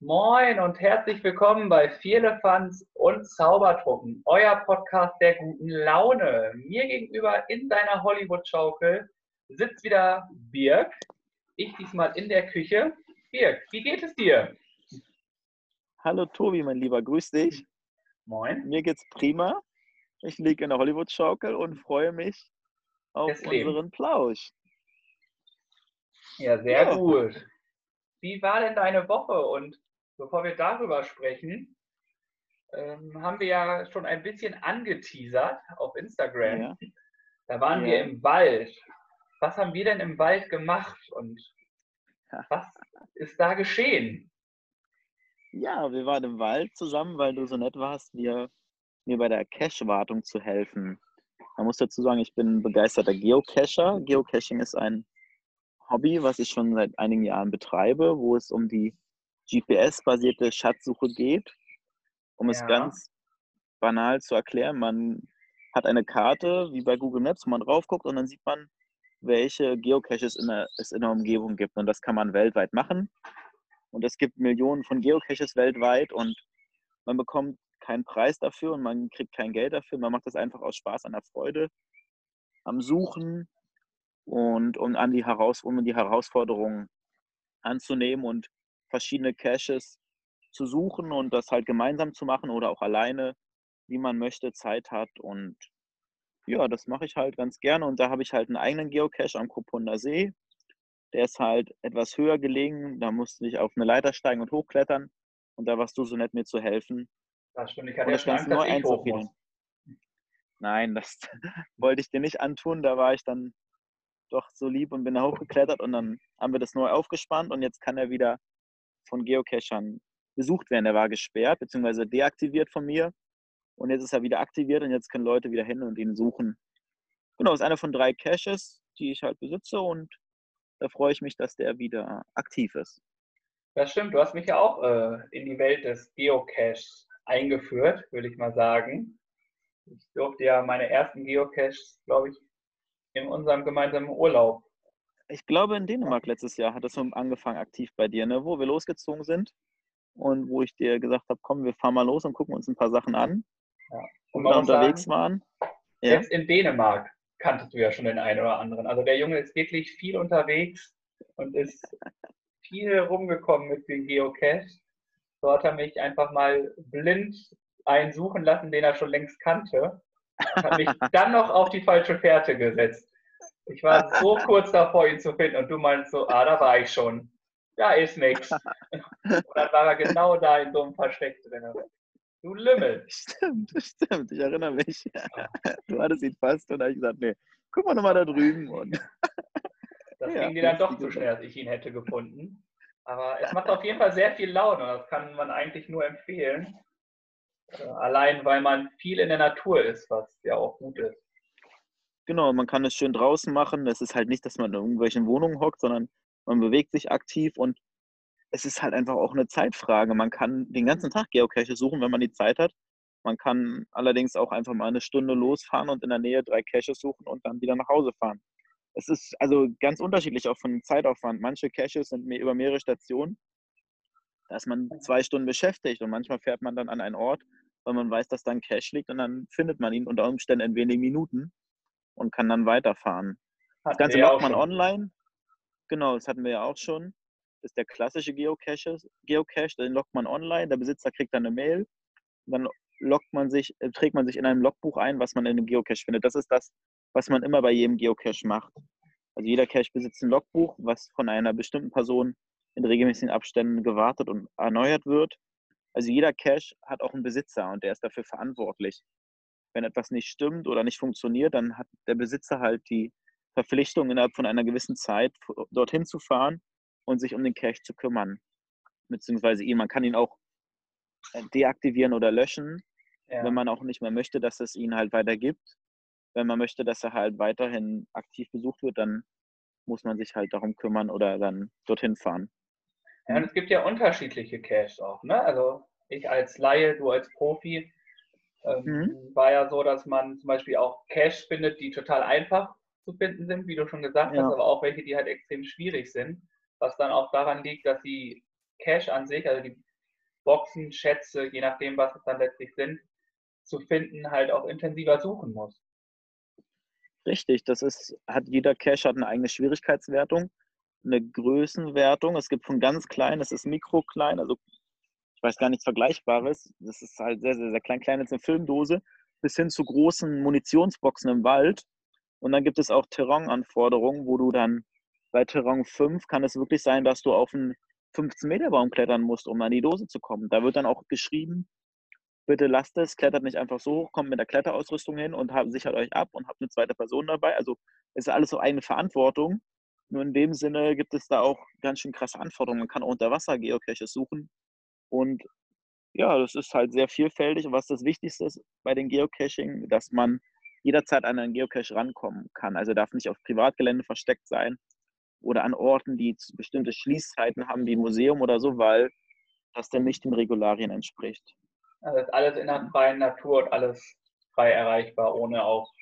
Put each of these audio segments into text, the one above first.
Moin und herzlich willkommen bei Vierlefanz und Zaubertruppen, euer Podcast der guten Laune. Mir gegenüber in deiner Hollywood-Schaukel sitzt wieder Birg. Ich diesmal in der Küche. Birg, wie geht es dir? Hallo Tobi, mein Lieber, grüß dich. Moin. Mir geht's prima. Ich liege in der Hollywood-Schaukel und freue mich auf unseren Plausch. Ja, sehr Ja. gut. Wie war denn deine Woche? Und bevor wir darüber sprechen, ähm, haben wir ja schon ein bisschen angeteasert auf Instagram. Ja. Da waren Ja. wir im Wald. Was haben wir denn im Wald gemacht und was ist da geschehen? Ja, wir waren im Wald zusammen, weil du so nett warst, mir, mir bei der Cache-Wartung zu helfen. Man muss dazu sagen, ich bin begeisterter Geocacher. Geocaching ist ein Hobby, was ich schon seit einigen Jahren betreibe, wo es um die GPS-basierte Schatzsuche geht. Um es Ja. ganz banal zu erklären, man hat eine Karte, wie bei Google Maps, wo man drauf guckt und dann sieht man, welche Geocaches in der, es in der Umgebung gibt. Und das kann man weltweit machen. Und es gibt Millionen von Geocaches weltweit und man bekommt keinen Preis dafür und man kriegt kein Geld dafür. Man macht das einfach aus Spaß an der Freude, am Suchen und um an die, Heraus um die Herausforderungen anzunehmen und verschiedene Caches zu suchen und das halt gemeinsam zu machen oder auch alleine, wie man möchte, Zeit hat. Und ja, das mache ich halt ganz gerne. Und da habe ich halt einen eigenen Geocache am Kopunder See. Der ist halt etwas höher gelegen. Da musste ich auf eine Leiter steigen und hochklettern. Und da warst du so nett, mir zu helfen. Das stimmt, ich hatte ja schon Angst, nur eins auf jeden. Nein, das wollte ich dir nicht antun. Da war ich dann doch so lieb und bin da hochgeklettert und dann haben wir das neu aufgespannt und jetzt kann er wieder von Geocachern besucht werden. Der war gesperrt bzw. deaktiviert von mir und jetzt ist er wieder aktiviert und jetzt können Leute wieder hin und ihn suchen. Genau, ist einer von drei Caches, die ich halt besitze und da freue ich mich, dass der wieder aktiv ist. Das stimmt, du hast mich ja auch äh, in die Welt des Geocaches eingeführt, würde ich mal sagen. Ich durfte ja meine ersten Geocaches, glaube ich, in unserem gemeinsamen Urlaub. Ich glaube, in Dänemark letztes Jahr hat es so angefangen aktiv bei dir, ne? wo wir losgezogen sind und wo ich dir gesagt habe, komm, wir fahren mal los und gucken uns ein paar Sachen an. Und Und da muss unterwegs sagen, waren. Ja, selbst in Dänemark kanntest du ja schon den einen oder anderen. Also der Junge ist wirklich viel unterwegs und ist viel rumgekommen mit den Geocache. So hat er mich einfach mal blind einen suchen lassen, den er schon längst kannte. Und hat mich dann noch auf die falsche Fährte gesetzt. Ich war so kurz davor, ihn zu finden und du meinst so, ah, da war ich schon. Da ist nix. Und dann war er genau da in so einem Versteck drin. Du Lümmel. stimmt, stimmt, ich erinnere mich. Du hattest ihn fast und ich gesagt, nee, guck mal nochmal da drüben. Und Das Ja, ging dir dann doch zu schnell, als ich ihn hätte gefunden. Aber es macht auf jeden Fall sehr viel Laune und das kann man eigentlich nur empfehlen. Äh, Allein weil man viel in der Natur ist, was ja auch gut ist. Genau, man kann es schön draußen machen. Es ist halt nicht, dass man in irgendwelchen Wohnungen hockt, sondern man bewegt sich aktiv und es ist halt einfach auch eine Zeitfrage. Man kann den ganzen Tag Geocache suchen, wenn man die Zeit hat. Man kann allerdings auch einfach mal eine Stunde losfahren und in der Nähe drei Caches suchen und dann wieder nach Hause fahren. Es ist also ganz unterschiedlich auch von Zeitaufwand. Manche Caches sind über mehrere Stationen. Da ist man zwei Stunden beschäftigt und manchmal fährt man dann an einen Ort, weil man weiß, dass da ein Cache liegt und dann findet man ihn unter Umständen in wenigen Minuten und kann dann weiterfahren. Das Hatten Ganze wir ja macht man schon. online. Genau, das hatten wir ja auch schon. Das ist der klassische Geocache, Geocache, den loggt man online. Der Besitzer kriegt dann eine Mail. Dann loggt man sich, äh, trägt man sich in einem Logbuch ein, was man in dem Geocache findet. Das ist das, was man immer bei jedem Geocache macht. Also jeder Cache besitzt ein Logbuch, was von einer bestimmten Person in regelmäßigen Abständen gewartet und erneuert wird. Also jeder Cache hat auch einen Besitzer und der ist dafür verantwortlich. Wenn etwas nicht stimmt oder nicht funktioniert, dann hat der Besitzer halt die Verpflichtung, innerhalb von einer gewissen Zeit dorthin zu fahren und sich um den Cache zu kümmern. Beziehungsweise ihn, man kann ihn auch äh, deaktivieren oder löschen, Ja. wenn man auch nicht mehr möchte, dass es ihn halt weiter gibt. Wenn man möchte, dass er halt weiterhin aktiv besucht wird, dann muss man sich halt darum kümmern oder dann dorthin fahren. Ja, und es gibt ja unterschiedliche Caches auch. Ne? Also ich als Laie, du als Profi, ähm, Mhm. war ja so, dass man zum Beispiel auch Caches findet, die total einfach zu finden sind, wie du schon gesagt Ja. hast, aber auch welche, die halt extrem schwierig sind. Was dann auch daran liegt, dass die Cache an sich, also die Boxen, Schätze, je nachdem, was es dann letztlich sind, zu finden, halt auch intensiver suchen muss. Richtig, das ist, hat jeder Cache hat eine eigene Schwierigkeitswertung, eine Größenwertung. Es gibt von ganz klein, das ist mikroklein, also weiß gar nichts Vergleichbares. Das ist halt sehr, sehr, sehr klein, klein als eine Filmdose, bis hin zu großen Munitionsboxen im Wald. Und dann gibt es auch Terrain-Anforderungen, wo du dann bei Terrain 5 kann es wirklich sein, dass du auf einen 15-Meter-Baum klettern musst, um an die Dose zu kommen. Da wird dann auch geschrieben, bitte lasst es, klettert nicht einfach so hoch, kommt mit der Kletterausrüstung hin und habt, sichert euch ab und habt eine zweite Person dabei. Also ist alles so eigene Verantwortung. Nur in dem Sinne gibt es da auch ganz schön krasse Anforderungen. Man kann auch unter Wasser Geocaches suchen. Und ja, das ist halt sehr vielfältig. Und was das Wichtigste ist bei den Geocaching, dass man jederzeit an einen Geocache rankommen kann. Also darf nicht auf Privatgelände versteckt sein oder an Orten, die bestimmte Schließzeiten haben, wie Museum oder so, weil das dann nicht den Regularien entspricht. Also ist alles in der freien Natur und alles frei erreichbar, ohne auch.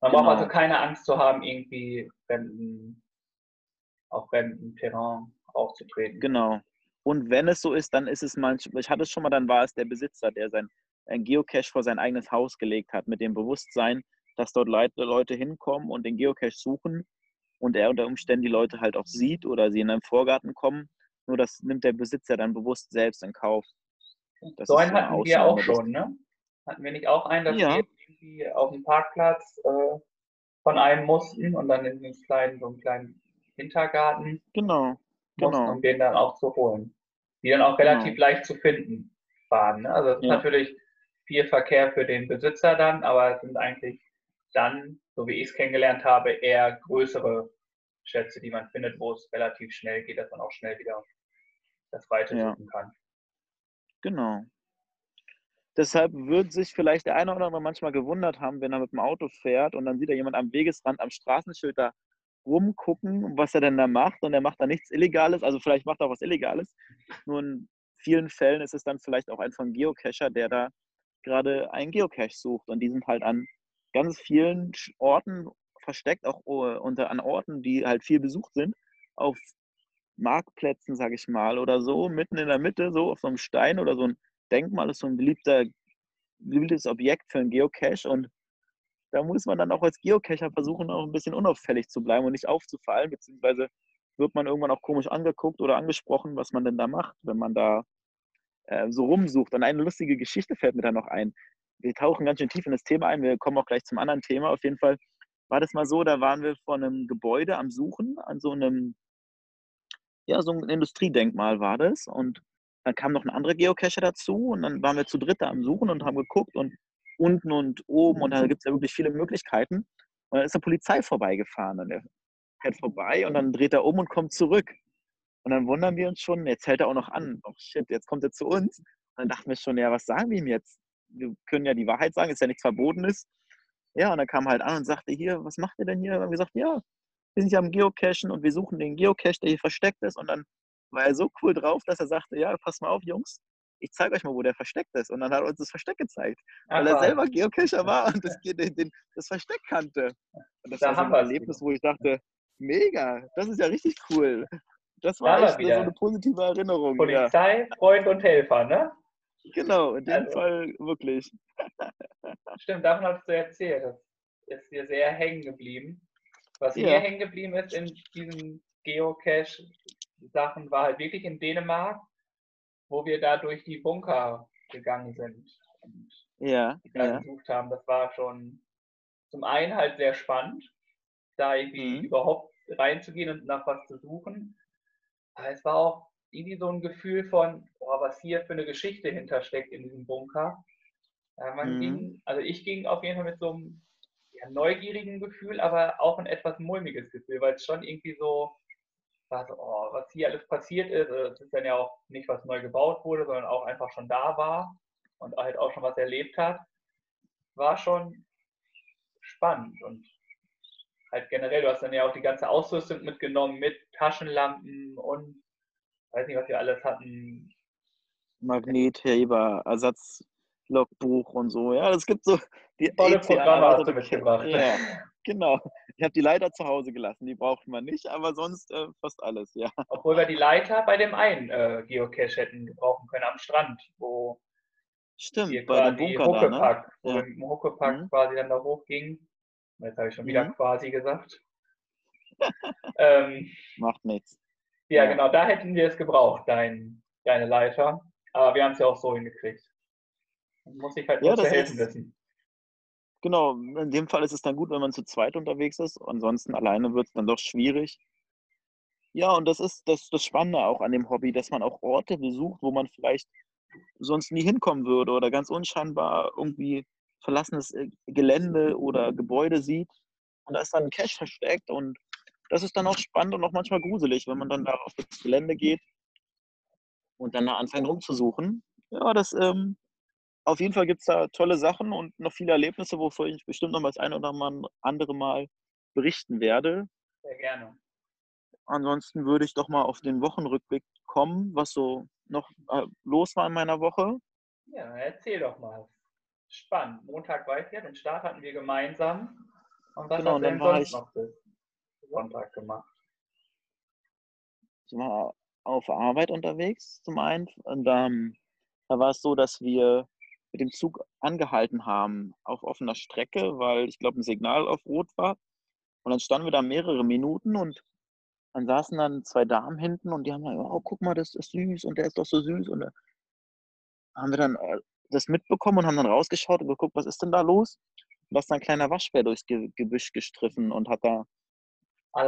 Man genau. braucht also keine Angst zu haben, irgendwie fremden, auf Terrain aufzutreten. Genau. Und wenn es so ist, dann ist es manchmal, ich hatte es schon mal, dann war es der Besitzer, der sein ein Geocache vor sein eigenes Haus gelegt hat, mit dem Bewusstsein, dass dort Leute hinkommen und den Geocache suchen und er unter Umständen die Leute halt auch sieht oder sie in einen Vorgarten kommen. Nur das nimmt der Besitzer dann bewusst selbst in Kauf. Das so einen hatten wir auch schon, ne? Hatten wir nicht auch einen, dass ja. wir irgendwie auf dem Parkplatz äh, von einem mussten und dann in den kleinen, so einen kleinen Hintergarten genau, genau. um den dann auch zu holen. Die dann auch relativ genau. leicht zu finden waren. Ne? Also es ist ja. natürlich viel Verkehr für den Besitzer dann, aber es sind eigentlich dann, so wie ich es kennengelernt habe, eher größere Schätze, die man findet, wo es relativ schnell geht, dass man auch schnell wieder das Weite ja. suchen kann. Genau. Deshalb wird sich vielleicht der eine oder andere manchmal gewundert haben, wenn er mit dem Auto fährt und dann sieht er jemand am Wegesrand am Straßenschild da rumgucken, was er denn da macht und er macht da nichts Illegales, also vielleicht macht er auch was Illegales. Nur in vielen Fällen ist es dann vielleicht auch ein von Geocacher, der da gerade einen Geocache sucht und die sind halt an ganz vielen Orten versteckt, auch äh, unter an Orten, die halt viel besucht sind, auf Marktplätzen, sage ich mal, oder so, mitten in der Mitte, so auf so einem Stein oder so ein Denkmal ist so ein beliebter, beliebtes Objekt für einen Geocache und da muss man dann auch als Geocacher versuchen, auch ein bisschen unauffällig zu bleiben und nicht aufzufallen, beziehungsweise wird man irgendwann auch komisch angeguckt oder angesprochen, was man denn da macht, wenn man da äh, so rumsucht. Und eine lustige Geschichte fällt mir da noch ein. Wir tauchen ganz schön tief in das Thema ein, wir kommen auch gleich zum anderen Thema. Auf jeden Fall war das mal so, da waren wir vor einem Gebäude am Suchen, an so einem ja, so ein Industriedenkmal war das. Und dann kam noch ein anderer Geocacher dazu und dann waren wir zu dritt da am Suchen und haben geguckt und unten und oben und da gibt es ja wirklich viele Möglichkeiten. Und dann ist eine Polizei vorbeigefahren und er fährt vorbei und dann dreht er um und kommt zurück. Und dann wundern wir uns schon, jetzt hält er auch noch an. Oh shit, jetzt kommt er zu uns. Und dann dachten wir schon, ja, was sagen wir ihm jetzt? Wir können ja die Wahrheit sagen, ist ja nichts Verbotenes. Ja, und dann kam er halt an und sagte, hier, was macht ihr denn hier? Und wir gesagt, ja, wir sind ja am Geocachen und wir suchen den Geocache, der hier versteckt ist. Und dann war er so cool drauf, dass er sagte, ja, pass mal auf, Jungs, ich zeige euch mal, wo der versteckt ist. Und dann hat er uns das Versteck gezeigt, weil er selber Geocacher war und das, den, den, das Versteck kannte. Und das da war so ein Erlebnis, wo ich dachte, mega, das ist ja richtig cool. Das war da echt so eine positive Erinnerung. Polizei, ja. Freund und Helfer, ne? Genau, in dem also, Fall wirklich. Stimmt, davon hast du erzählt. Das ist dir sehr hängen geblieben. Was ja. mir hängen geblieben ist in diesen Geocache-Sachen, war halt wirklich in Dänemark, wo wir da durch die Bunker gegangen sind und ja, ja. gesucht haben. Das war schon zum einen halt sehr spannend, da irgendwie mhm. überhaupt reinzugehen und nach was zu suchen. Aber es war auch irgendwie so ein Gefühl von, boah, was hier für eine Geschichte hintersteckt in diesem Bunker. Mhm. ging, also ich ging auf jeden Fall mit so einem ja, neugierigen Gefühl, aber auch ein etwas mulmiges Gefühl, weil es schon irgendwie so war, so, oh, was hier alles passiert ist. Es ist dann ja auch nicht, was neu gebaut wurde, sondern auch einfach schon da war und halt auch schon was erlebt hat. War schon spannend und halt generell, du hast dann ja auch die ganze Ausrüstung mitgenommen mit Taschenlampen und weiß nicht, was wir alles hatten. Magnetheber, Ersatzlogbuch und so. Ja, es gibt so die tolle Programme hast du mitgebracht. Ja, genau. Ich habe die Leiter zu Hause gelassen, die braucht man nicht, aber sonst äh, fast alles, ja. Obwohl wir die Leiter bei dem einen äh, Geocache hätten gebrauchen können am Strand, wo Stimmt, bei dem Bunker Huckepack, da, ne? wo ja. im Huckepack mhm. quasi dann da hochging. Jetzt habe ich schon wieder mhm. quasi gesagt. ähm, Macht nichts. Ja, ja, genau, da hätten wir es gebraucht, dein, deine Leiter. Aber wir haben es ja auch so hingekriegt. Muss sich halt ja, nur helfen wissen. Genau, in dem Fall ist es dann gut, wenn man zu zweit unterwegs ist. Ansonsten alleine wird es dann doch schwierig. Ja, und das ist das, das Spannende auch an dem Hobby, dass man auch Orte besucht, wo man vielleicht sonst nie hinkommen würde oder ganz unscheinbar irgendwie verlassenes äh, Gelände oder Gebäude sieht. Und da ist dann ein Cache versteckt und das ist dann auch spannend und auch manchmal gruselig, wenn man dann da auf das Gelände geht und dann da anfängt rumzusuchen. Ja, das ähm, auf jeden Fall gibt es da tolle Sachen und noch viele Erlebnisse, wovon ich bestimmt noch mal das eine oder andere Mal berichten werde. Sehr gerne. Ansonsten würde ich doch mal auf den Wochenrückblick kommen, was so noch äh, los war in meiner Woche. Ja, erzähl doch mal. Spannend. Montag war ich ja, den Start hatten wir gemeinsam. Und was genau, hast du denn sonst ich, noch bis Sonntag gemacht? Ich war auf Arbeit unterwegs zum einen. Und ähm, da war es so, dass wir mit dem Zug angehalten haben auf offener Strecke, weil ich glaube, ein Signal auf Rot war. Und dann standen wir da mehrere Minuten und dann saßen dann zwei Damen hinten und die haben gesagt, oh, guck mal, das ist süß und der ist doch so süß. Und da haben wir dann äh, das mitbekommen und haben dann rausgeschaut und geguckt, was ist denn da los? Und da ist dann ein kleiner Waschbär durchs Gebüsch gestriffen und hat da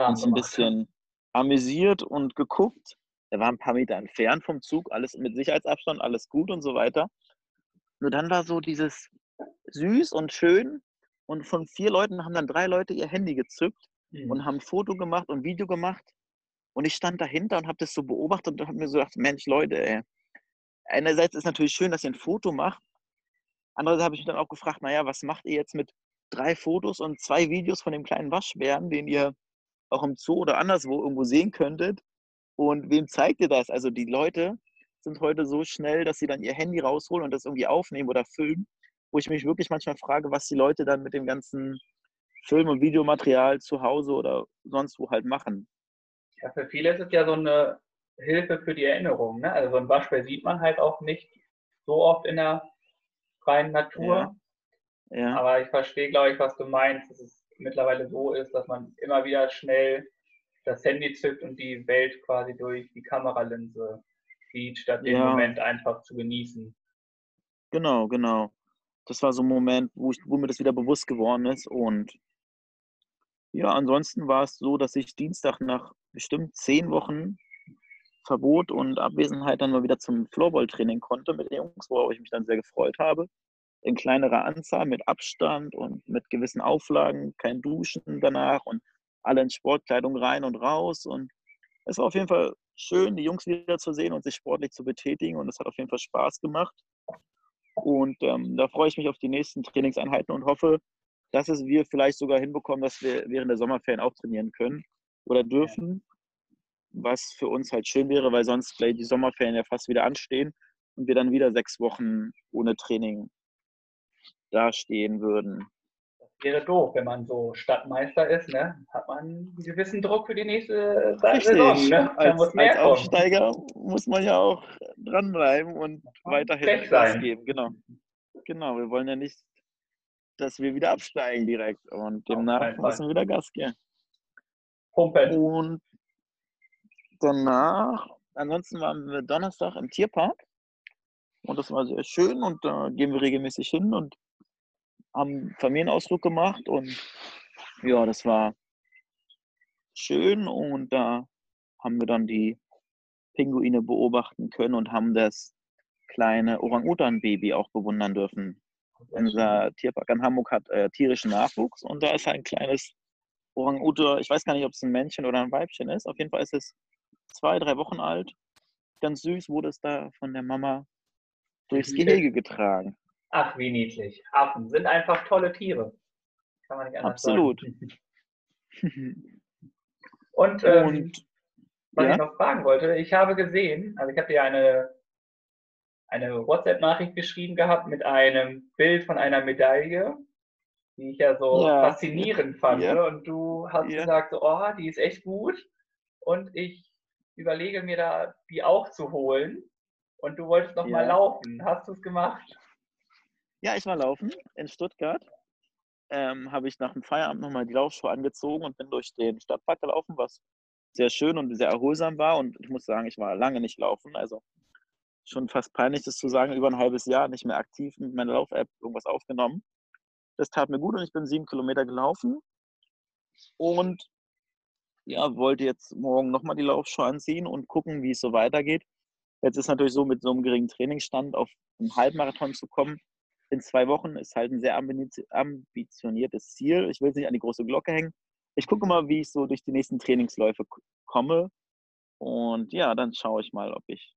uns ein bisschen amüsiert und geguckt. Er war ein paar Meter entfernt vom Zug, alles mit Sicherheitsabstand, alles gut und so weiter. Nur dann war so dieses süß und schön und von vier Leuten haben dann drei Leute ihr Handy gezückt mhm. und haben ein Foto gemacht und Video gemacht. Und ich stand dahinter und habe das so beobachtet und habe mir so gedacht, Mensch, Leute, ey. einerseits ist natürlich schön, dass ihr ein Foto macht. Andererseits habe ich mich dann auch gefragt, naja, was macht ihr jetzt mit drei Fotos und zwei Videos von dem kleinen Waschbären, den ihr auch im Zoo oder anderswo irgendwo sehen könntet? Und wem zeigt ihr das? Also die Leute sind heute so schnell, dass sie dann ihr Handy rausholen und das irgendwie aufnehmen oder filmen, wo ich mich wirklich manchmal frage, was die Leute dann mit dem ganzen Film- und Videomaterial zu Hause oder sonst wo halt machen. Ja, für viele ist es ja so eine Hilfe für die Erinnerung. Ne? Also so ein Waschbär sieht man halt auch nicht so oft in der freien Natur. Ja. ja. Aber ich verstehe, glaube ich, was du meinst, dass es mittlerweile so ist, dass man immer wieder schnell das Handy zückt und die Welt quasi durch die Kameralinse sieht, statt den Moment einfach zu genießen. Genau, genau. Das war so ein Moment, wo, ich, wo mir das wieder bewusst geworden ist und ja, ansonsten war es so, dass ich Dienstag nach bestimmt zehn Wochen Verbot und Abwesenheit dann mal wieder zum Floorball-Training konnte mit den Jungs, worauf ich mich dann sehr gefreut habe. In kleinerer Anzahl, mit Abstand und mit gewissen Auflagen, kein Duschen danach und alle in Sportkleidung rein und raus. Und es war auf jeden Fall schön, die Jungs wiederzusehen und sich sportlich zu betätigen. Und es hat auf jeden Fall Spaß gemacht. Und ähm, da freue ich mich auf die nächsten Trainingseinheiten und hoffe, dass es wir vielleicht sogar hinbekommen, dass wir während der Sommerferien auch trainieren können oder dürfen, was für uns halt schön wäre, weil sonst gleich die Sommerferien ja fast wieder anstehen und wir dann wieder sechs Wochen ohne Training dastehen würden. Wäre doof, wenn man so Stadtmeister ist, ne? Hat man einen gewissen Druck für die nächste Richtig. Saison, ne? als, muss als Aufsteiger muss man ja auch dranbleiben und weiterhin Gas geben. Genau. Genau, wir wollen ja nicht dass wir wieder absteigen direkt. Und demnach müssen wir wieder Gas geben. Pumpen. Und danach, ansonsten waren wir Donnerstag im Tierpark. Und das war sehr schön und da gehen wir regelmäßig hin und haben Familienausflug gemacht und ja, das war schön und da haben wir dann die Pinguine beobachten können und haben das kleine Orang-Utan-Baby auch bewundern dürfen. Unser Tierpark in Hamburg hat äh, tierischen Nachwuchs und da ist ein kleines Orang-Utan, ich weiß gar nicht, ob es ein Männchen oder ein Weibchen ist. Auf jeden Fall ist es zwei, drei Wochen alt. Ganz süß wurde es da von der Mama durchs Gehege getragen. Ach, wie niedlich. Affen sind einfach tolle Tiere. Kann man nicht anders Absolut. sagen. und, ähm, und was ja? ich noch fragen wollte, ich habe gesehen, also ich habe dir eine eine WhatsApp-Nachricht geschrieben gehabt mit einem Bild von einer Medaille die ich ja so Ja. faszinierend fand. Ja. Ne? Und du hast gesagt, so, oh, die ist echt gut. Und ich überlege mir da, die auch zu holen. Und du wolltest noch mal laufen. Hast du es gemacht? Ja, ich war laufen in Stuttgart. Ähm, habe ich nach dem Feierabend nochmal die Laufschuhe angezogen und bin durch den Stadtpark gelaufen, was sehr schön und sehr erholsam war. Und ich muss sagen, ich war lange nicht laufen. Also schon fast peinlich, das zu sagen, über ein halbes Jahr nicht mehr aktiv mit meiner Lauf-App irgendwas aufgenommen. Das tat mir gut und ich bin sieben Kilometer gelaufen. Und ja, wollte jetzt morgen nochmal die Laufschuhe anziehen und gucken, wie es so weitergeht. Jetzt ist natürlich so, mit so einem geringen Trainingsstand auf einen Halbmarathon zu kommen, in zwei Wochen ist halt ein sehr ambitioniertes Ziel. Ich will es nicht an die große Glocke hängen. Ich gucke mal, wie ich so durch die nächsten Trainingsläufe komme. Und ja, dann schaue ich mal, ob ich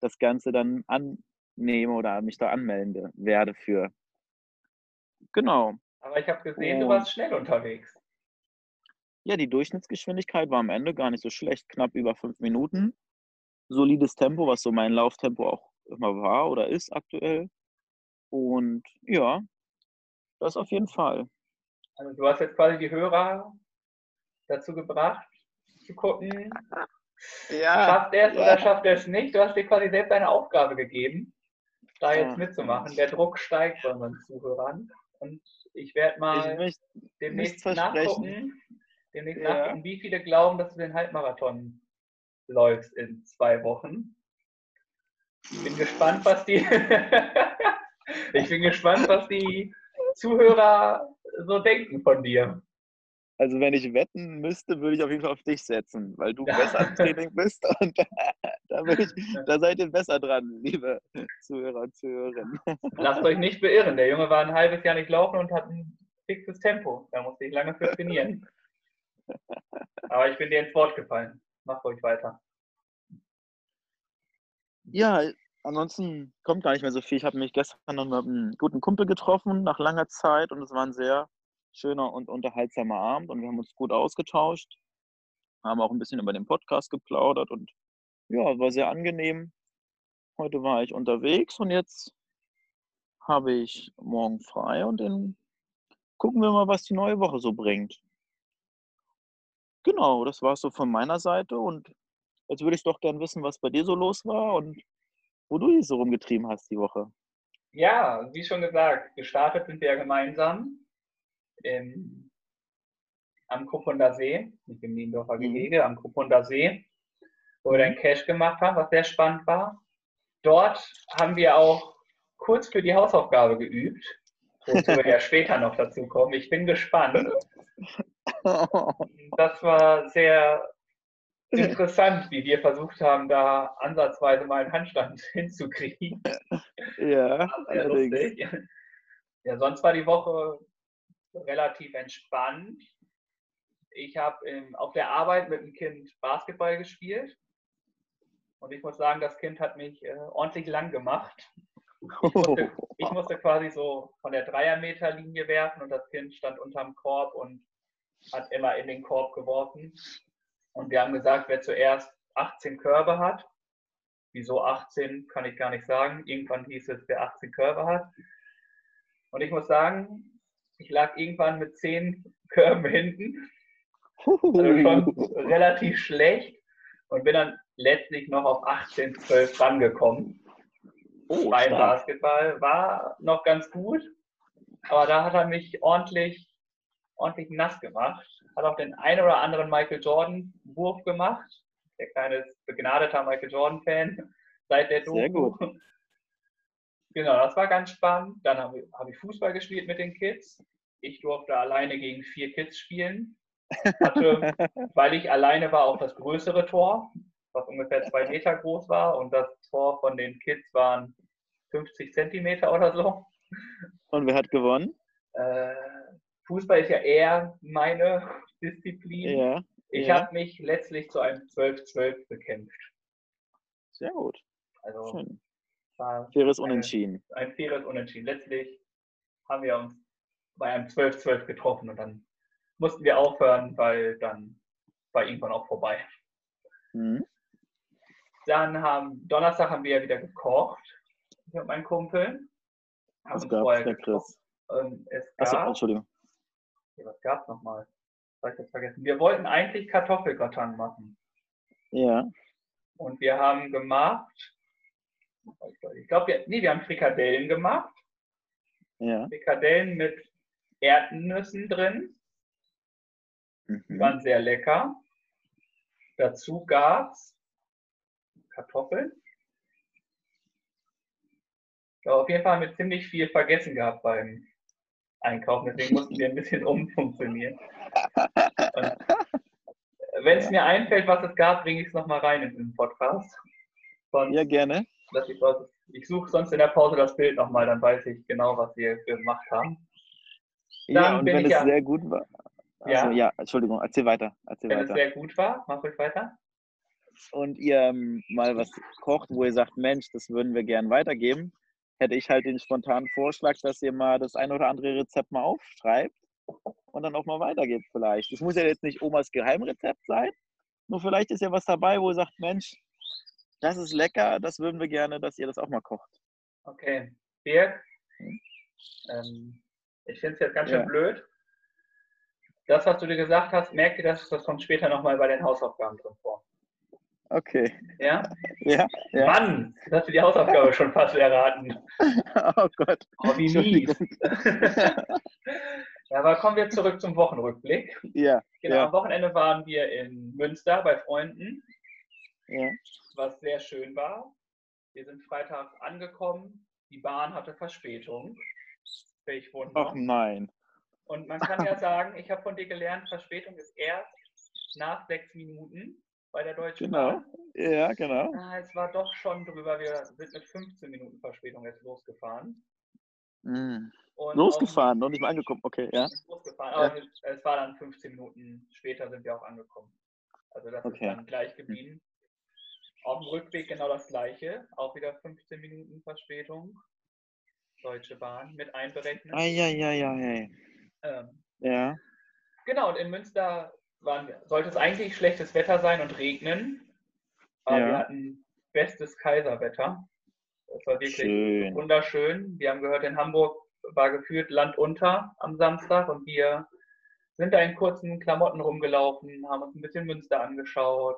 das Ganze dann annehme oder mich da anmelden werde für. Genau. Aber ich habe gesehen, du Und- warst schnell unterwegs. Ja, die Durchschnittsgeschwindigkeit war am Ende gar nicht so schlecht, knapp über fünf Minuten. Solides Tempo, was so mein Lauftempo auch immer war oder ist aktuell. Und ja, das auf jeden Fall. Also du hast jetzt quasi die Hörer dazu gebracht, zu gucken, schafft er es ja. oder schafft er es nicht. Du hast dir quasi selbst eine Aufgabe gegeben, da jetzt Ja. mitzumachen. Der Druck steigt bei unseren Zuhörern. Und ich werde Ich mal möchte demnächst nachgucken, demnächst Ja. nachgucken, wie viele glauben, dass du den Halbmarathon läufst in zwei Wochen. Ich bin gespannt, was die ich bin gespannt, was die Zuhörer so denken von dir. Also wenn ich wetten müsste, würde ich auf jeden Fall auf dich setzen, weil du Ja. besser im Training bist und da, da, ich, da seid ihr besser dran, liebe Zuhörer und Zuhörerinnen. Lasst euch nicht beirren. Der Junge war ein halbes Jahr nicht laufen und hat ein fixes Tempo. Da musste ich lange für trainieren. Aber ich bin dir ins Wort gefallen. Mach ruhig weiter. Ja, ansonsten kommt gar nicht mehr so viel. Ich habe mich gestern noch mit einem guten Kumpel getroffen nach langer Zeit und es war ein sehr schöner und unterhaltsamer Abend und wir haben uns gut ausgetauscht, haben auch ein bisschen über den Podcast geplaudert und ja, war sehr angenehm. Heute war ich unterwegs und jetzt habe ich morgen frei und dann gucken wir mal, was die neue Woche so bringt. Genau, das war es so von meiner Seite und jetzt würde ich doch gern wissen, was bei dir so los war und wo du dich so rumgetrieben hast die Woche. Ja, wie schon gesagt, gestartet sind wir ja gemeinsam im, am Kruppunder See, nicht im Niendorfer Mhm. Gehege, am Kruppunder See, wo wir dann Cash gemacht haben, was sehr spannend war. Dort haben wir auch kurz für die Hausaufgabe geübt, wozu wir ja später noch dazu kommen. Ich bin gespannt. Das war sehr interessant, wie wir versucht haben, da ansatzweise mal einen Handstand hinzukriegen. ja, allerdings. lustig. Ja, sonst war die Woche relativ entspannt. Ich habe auf der Arbeit mit dem Kind Basketball gespielt. Und ich muss sagen, das Kind hat mich äh, ordentlich lang gemacht. Ich musste, ich musste quasi so von der Dreiermeterlinie werfen und das Kind stand unterm Korb und hat immer in den Korb geworfen. Und wir haben gesagt, wer zuerst 18 Körbe hat, wieso 18, kann ich gar nicht sagen. Irgendwann hieß es, wer 18 Körbe hat. Und ich muss sagen, ich lag irgendwann mit 10 Körben hinten, also schon relativ schlecht und bin dann letztlich noch auf 18, 12 rangekommen Oh, beim stark. Basketball. War noch ganz gut, aber da hat er mich ordentlich, ordentlich nass gemacht. Hat auch den ein oder anderen Michael Jordan-Wurf gemacht. Der kleine begnadeter Michael Jordan-Fan seit der Doku. Sehr gut. Genau, das war ganz spannend. Dann habe ich, habe ich Fußball gespielt mit den Kids. Ich durfte alleine gegen vier Kids spielen. Hatte, weil ich alleine war, auch das größere Tor, was ungefähr zwei Meter groß war. Und das Tor von den Kids waren 50 Zentimeter oder so. Und wer hat gewonnen? Äh, Fußball ist ja eher meine Disziplin. Ja, Ich ja. habe mich letztlich zu einem 12-12 bekämpft. sehr gut. Also Schön. war Faires Eine- Unentschieden. ein faires Unentschieden. Letztlich haben wir uns bei einem 12-12 getroffen und dann mussten wir aufhören, weil dann war irgendwann auch vorbei. Mhm. Dann haben, Donnerstag haben wir ja wieder gekocht mit meinem Kumpel. Haben Was uns gab's, vorher der getroffen. Chris? Ähm, es Achso, gab, Entschuldigung. Ja, was gab es nochmal? Das hab ich jetzt vergessen. Wir wollten eigentlich Kartoffelgratin machen. Ja. Und wir haben gemacht, ich glaube, wir, nee, wir haben Frikadellen gemacht. Ja. Frikadellen mit Erdnüssen drin. Die Mhm. waren sehr lecker. Dazu gab es Kartoffeln. Ich glaube, auf jeden Fall haben wir ziemlich viel vergessen gehabt beim Einkaufen. Deswegen mussten wir ein bisschen umfunktionieren. Wenn es mir einfällt, was es gab, bringe ich es nochmal rein in den Podcast. Sonst, Ja, gerne. dass ich ich suche sonst in der Pause das Bild nochmal, dann weiß ich genau, was wir gemacht haben. Ja, Dann und bin wenn es ja- sehr gut war. Ja. Also, ja, Entschuldigung, erzähl weiter. Erzähl Wenn es weiter. sehr gut war, mach ruhig weiter. Und ihr ähm, mal was kocht, wo ihr sagt, Mensch, das würden wir gern weitergeben, hätte ich halt den spontanen Vorschlag, dass ihr mal das ein oder andere Rezept mal aufschreibt und dann auch mal weitergebt vielleicht. Es muss ja jetzt nicht Omas Geheimrezept sein, nur vielleicht ist ja was dabei, wo ihr sagt, Mensch, das ist lecker, das würden wir gerne, dass ihr das auch mal kocht. Okay. Dirk, ähm, ich finde es jetzt ganz schön Ja. blöd. Das, was du dir gesagt hast, merk dir das, das kommt später nochmal bei den Hausaufgaben drin vor. Okay. Ja? Ja, ja. Mann, jetzt hast du die Hausaufgabe schon fast erraten. Oh Gott. Oh, wie mies. ja, aber kommen wir zurück zum Wochenrückblick. Ja, Genau, Ja. am Wochenende waren wir in Münster bei Freunden, ja. was sehr schön war. Wir sind Freitag angekommen. Die Bahn hatte Verspätung. Welch Wunder. Ach nein. Und man kann ja sagen, ich habe von dir gelernt, Verspätung ist erst nach sechs Minuten bei der Deutschen Genau. Bahn. Ja, genau. Ah, es war doch schon drüber. Wir sind mit 15 Minuten Verspätung jetzt losgefahren. Mm. Losgefahren, noch nicht mal angekommen. Okay, ja. Losgefahren. Aber es war dann 15 Minuten später sind wir auch angekommen. Also das Okay. ist dann gleich geblieben. Auf dem Rückweg genau das gleiche. Auch wieder 15 Minuten Verspätung. Deutsche Bahn mit einberechnet. Eieieiei. Ähm, Ja. Genau, und in Münster waren, sollte es eigentlich schlechtes Wetter sein und regnen. Aber Ja. wir hatten bestes Kaiserwetter. Das war wirklich Schön. wunderschön. Wir haben gehört, in Hamburg war gefühlt Land unter am Samstag und wir sind da in kurzen Klamotten rumgelaufen, haben uns ein bisschen Münster angeschaut,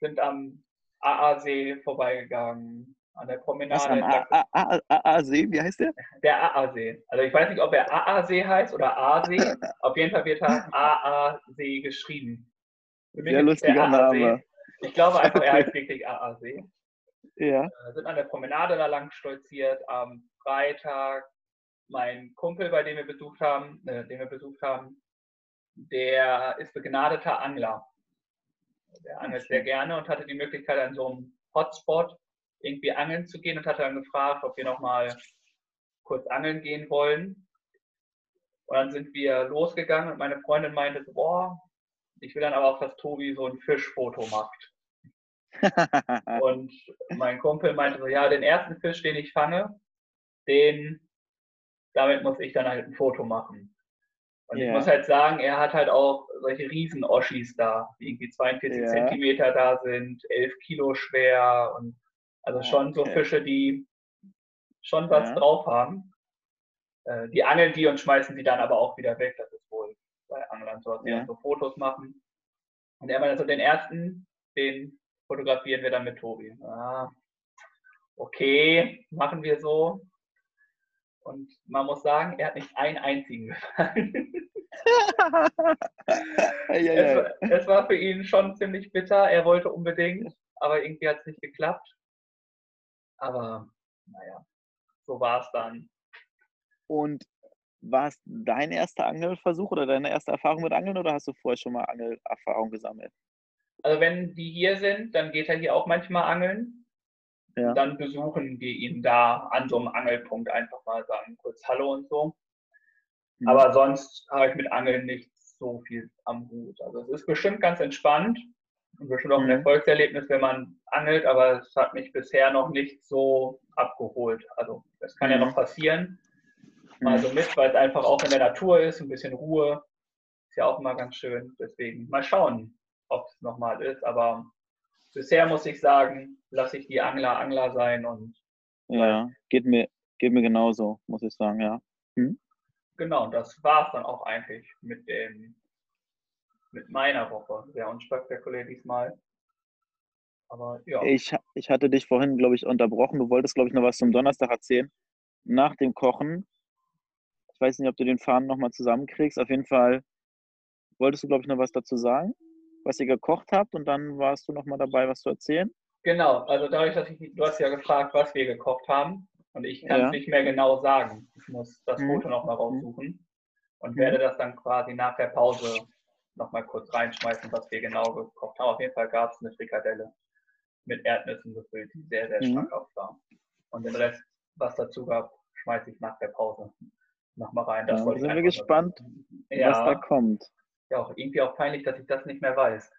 sind am AA-See vorbeigegangen, an der Promenade. Was am entlang- A- A- A- A-See, wie heißt der? der AA-See. Also ich weiß nicht, ob er AA-See heißt oder A-See. Auf jeden Fall wird er AA-See geschrieben. Sehr lustiger AA-See. Name. Ich glaube einfach, er heißt wirklich AA-See. Ja. Äh, sind an der Promenade da lang stolziert. Am Freitag mein Kumpel, bei dem wir besucht haben, äh, den wir besucht haben, der ist begnadeter Angler. Der angelt sehr gerne und hatte die Möglichkeit, an so einem Hotspot irgendwie angeln zu gehen und hat dann gefragt, ob wir nochmal kurz angeln gehen wollen. Und dann sind wir losgegangen und meine Freundin meinte, so, boah, ich will dann aber auch, dass Tobi so ein Fischfoto macht. Und mein Kumpel meinte so, ja, den ersten Fisch, den ich fange, den, damit muss ich dann halt ein Foto machen. Und ich Ja. muss halt sagen, er hat halt auch solche Riesen-Oschis da, die irgendwie 42 Ja. Zentimeter da sind, 11 Kilo schwer und also schon so Okay. Fische, die schon was Ja. drauf haben. Äh, Die angeln die und schmeißen sie dann aber auch wieder weg. Das ist wohl bei Anglern so, dass sie Ja. dann so Fotos machen. Und er meinte so, den ersten, den fotografieren wir dann mit Tobi. Ah, okay, machen wir so. Und man muss sagen, er hat nicht einen einzigen gefallen. es, es war für ihn schon ziemlich bitter. Er wollte unbedingt, aber irgendwie hat es nicht geklappt. Aber naja, so war es dann. Und war es dein erster Angelversuch oder deine erste Erfahrung mit Angeln oder hast du vorher schon mal Angelerfahrung gesammelt? Also wenn die hier sind, dann geht er hier auch manchmal angeln. Ja. Dann besuchen wir ihn da an so einem Angelpunkt einfach mal, sagen kurz Hallo und so. Mhm. Aber sonst habe ich mit Angeln nicht so viel am Hut. Also es ist bestimmt ganz entspannt bestimmt auch ein Mhm. Erfolgserlebnis, wenn man angelt, aber es hat mich bisher noch nicht so abgeholt. Also das kann ja Mhm. noch passieren. Mal so mit, weil es einfach auch in der Natur ist, ein bisschen Ruhe. Ist ja auch immer ganz schön. Deswegen mal schauen, ob es nochmal ist. Aber bisher muss ich sagen, lasse ich die Angler Angler sein und Ja, geht mir, Geht mir genauso, muss ich sagen, ja. Hm? Genau, das war es dann auch eigentlich mit dem mit meiner Woche. Sehr unspektakulär diesmal. Aber ja. Ich, ich hatte dich vorhin, glaube ich, unterbrochen. Du wolltest, glaube ich, noch was zum Donnerstag erzählen. Nach dem Kochen. Ich weiß nicht, ob du den Faden nochmal zusammenkriegst. Auf jeden Fall wolltest du, glaube ich, noch was dazu sagen, was ihr gekocht habt. Und dann warst du nochmal dabei, was zu erzählen. Genau, also dadurch, dass ich, du hast ja gefragt, was wir gekocht haben. Und ich kann es ja. nicht mehr genau sagen. Ich muss das mhm. Foto nochmal raussuchen und mhm. werde das dann quasi nach der Pause nochmal kurz reinschmeißen, was wir genau gekocht haben. Auf jeden Fall gab es eine Frikadelle mit Erdnüssen gefüllt, die sehr, sehr stark mhm. war. Und den Rest, was dazu gab, schmeiße ich nach der Pause nochmal rein. Das ja, sind wir gespannt, ja, was da kommt. Ja, auch irgendwie auch peinlich, dass ich das nicht mehr weiß.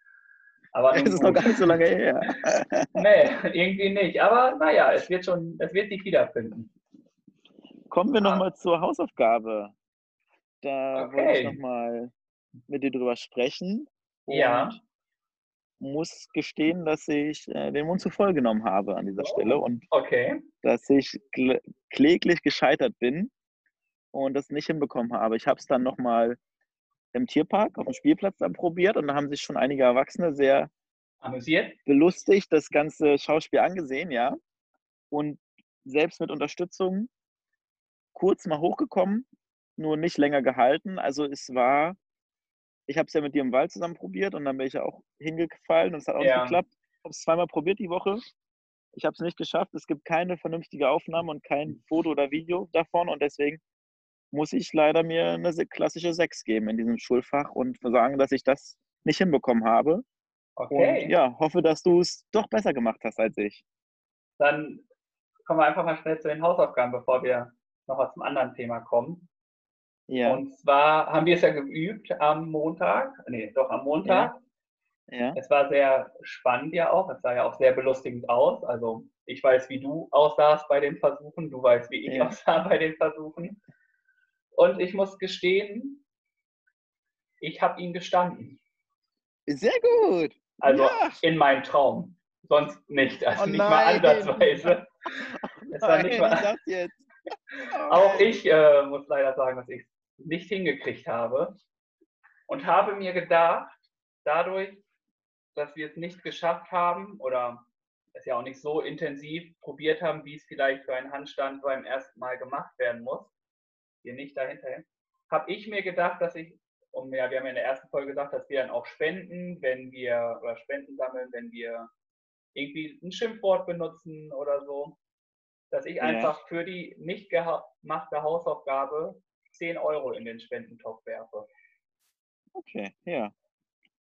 Aber das ist noch gar nicht so lange her. nee, irgendwie nicht. Aber naja, es wird schon, es wird sich wiederfinden. Kommen wir ah. nochmal zur Hausaufgabe. Da okay. wollte ich nochmal mit dir drüber sprechen. ja. muss gestehen, dass ich äh, den Mund zu voll genommen habe an dieser oh, Stelle und okay. dass ich kläglich gescheitert bin und das nicht hinbekommen habe. Ich habe es dann nochmal im Tierpark auf dem Spielplatz dann probiert und da haben sich schon einige Erwachsene sehr amüsiert, belustigt das ganze Schauspiel angesehen, ja. Und selbst mit Unterstützung kurz mal hochgekommen, nur nicht länger gehalten. Also es war ich habe es ja mit dir im Wald zusammen probiert und dann bin ich ja auch hingefallen und es hat auch ja. nicht geklappt. Ich habe es zweimal probiert die Woche. Ich habe es nicht geschafft. Es gibt keine vernünftige Aufnahme und kein Foto oder Video davon und deswegen muss ich leider mir eine klassische 6 geben in diesem Schulfach und sagen, dass ich das nicht hinbekommen habe. Okay. Und ja, hoffe, dass du es doch besser gemacht hast als ich. Dann kommen wir einfach mal schnell zu den Hausaufgaben, bevor wir noch zum anderen Thema kommen. Ja. Und zwar haben wir es ja geübt am Montag, nee, doch am Montag. Ja. ja. Es war sehr spannend ja auch, es sah ja auch sehr belustigend aus. Also ich weiß, wie du aussahst bei den Versuchen, du weißt, wie ich ja. aussah bei den Versuchen. Und ich muss gestehen, ich habe ihn gestanden. Sehr gut. Also ja. in meinem Traum. Sonst nicht. Also oh nicht mal ansatzweise. Es war nicht mal. Auch ich äh, muss leider sagen, dass ich nicht hingekriegt habe und habe mir gedacht, dadurch, dass wir es nicht geschafft haben oder es ja auch nicht so intensiv probiert haben, wie es vielleicht für einen Handstand beim ersten Mal gemacht werden muss, hier nicht dahinter, habe ich mir gedacht, dass ich, und ja, wir haben ja in der ersten Folge gesagt, dass wir dann auch spenden, wenn wir, oder Spenden sammeln, wenn wir irgendwie ein Schimpfwort benutzen oder so, dass ich ja. einfach für die nicht gemachte Hausaufgabe 10 Euro in den Spendentopf werfe. Okay, ja.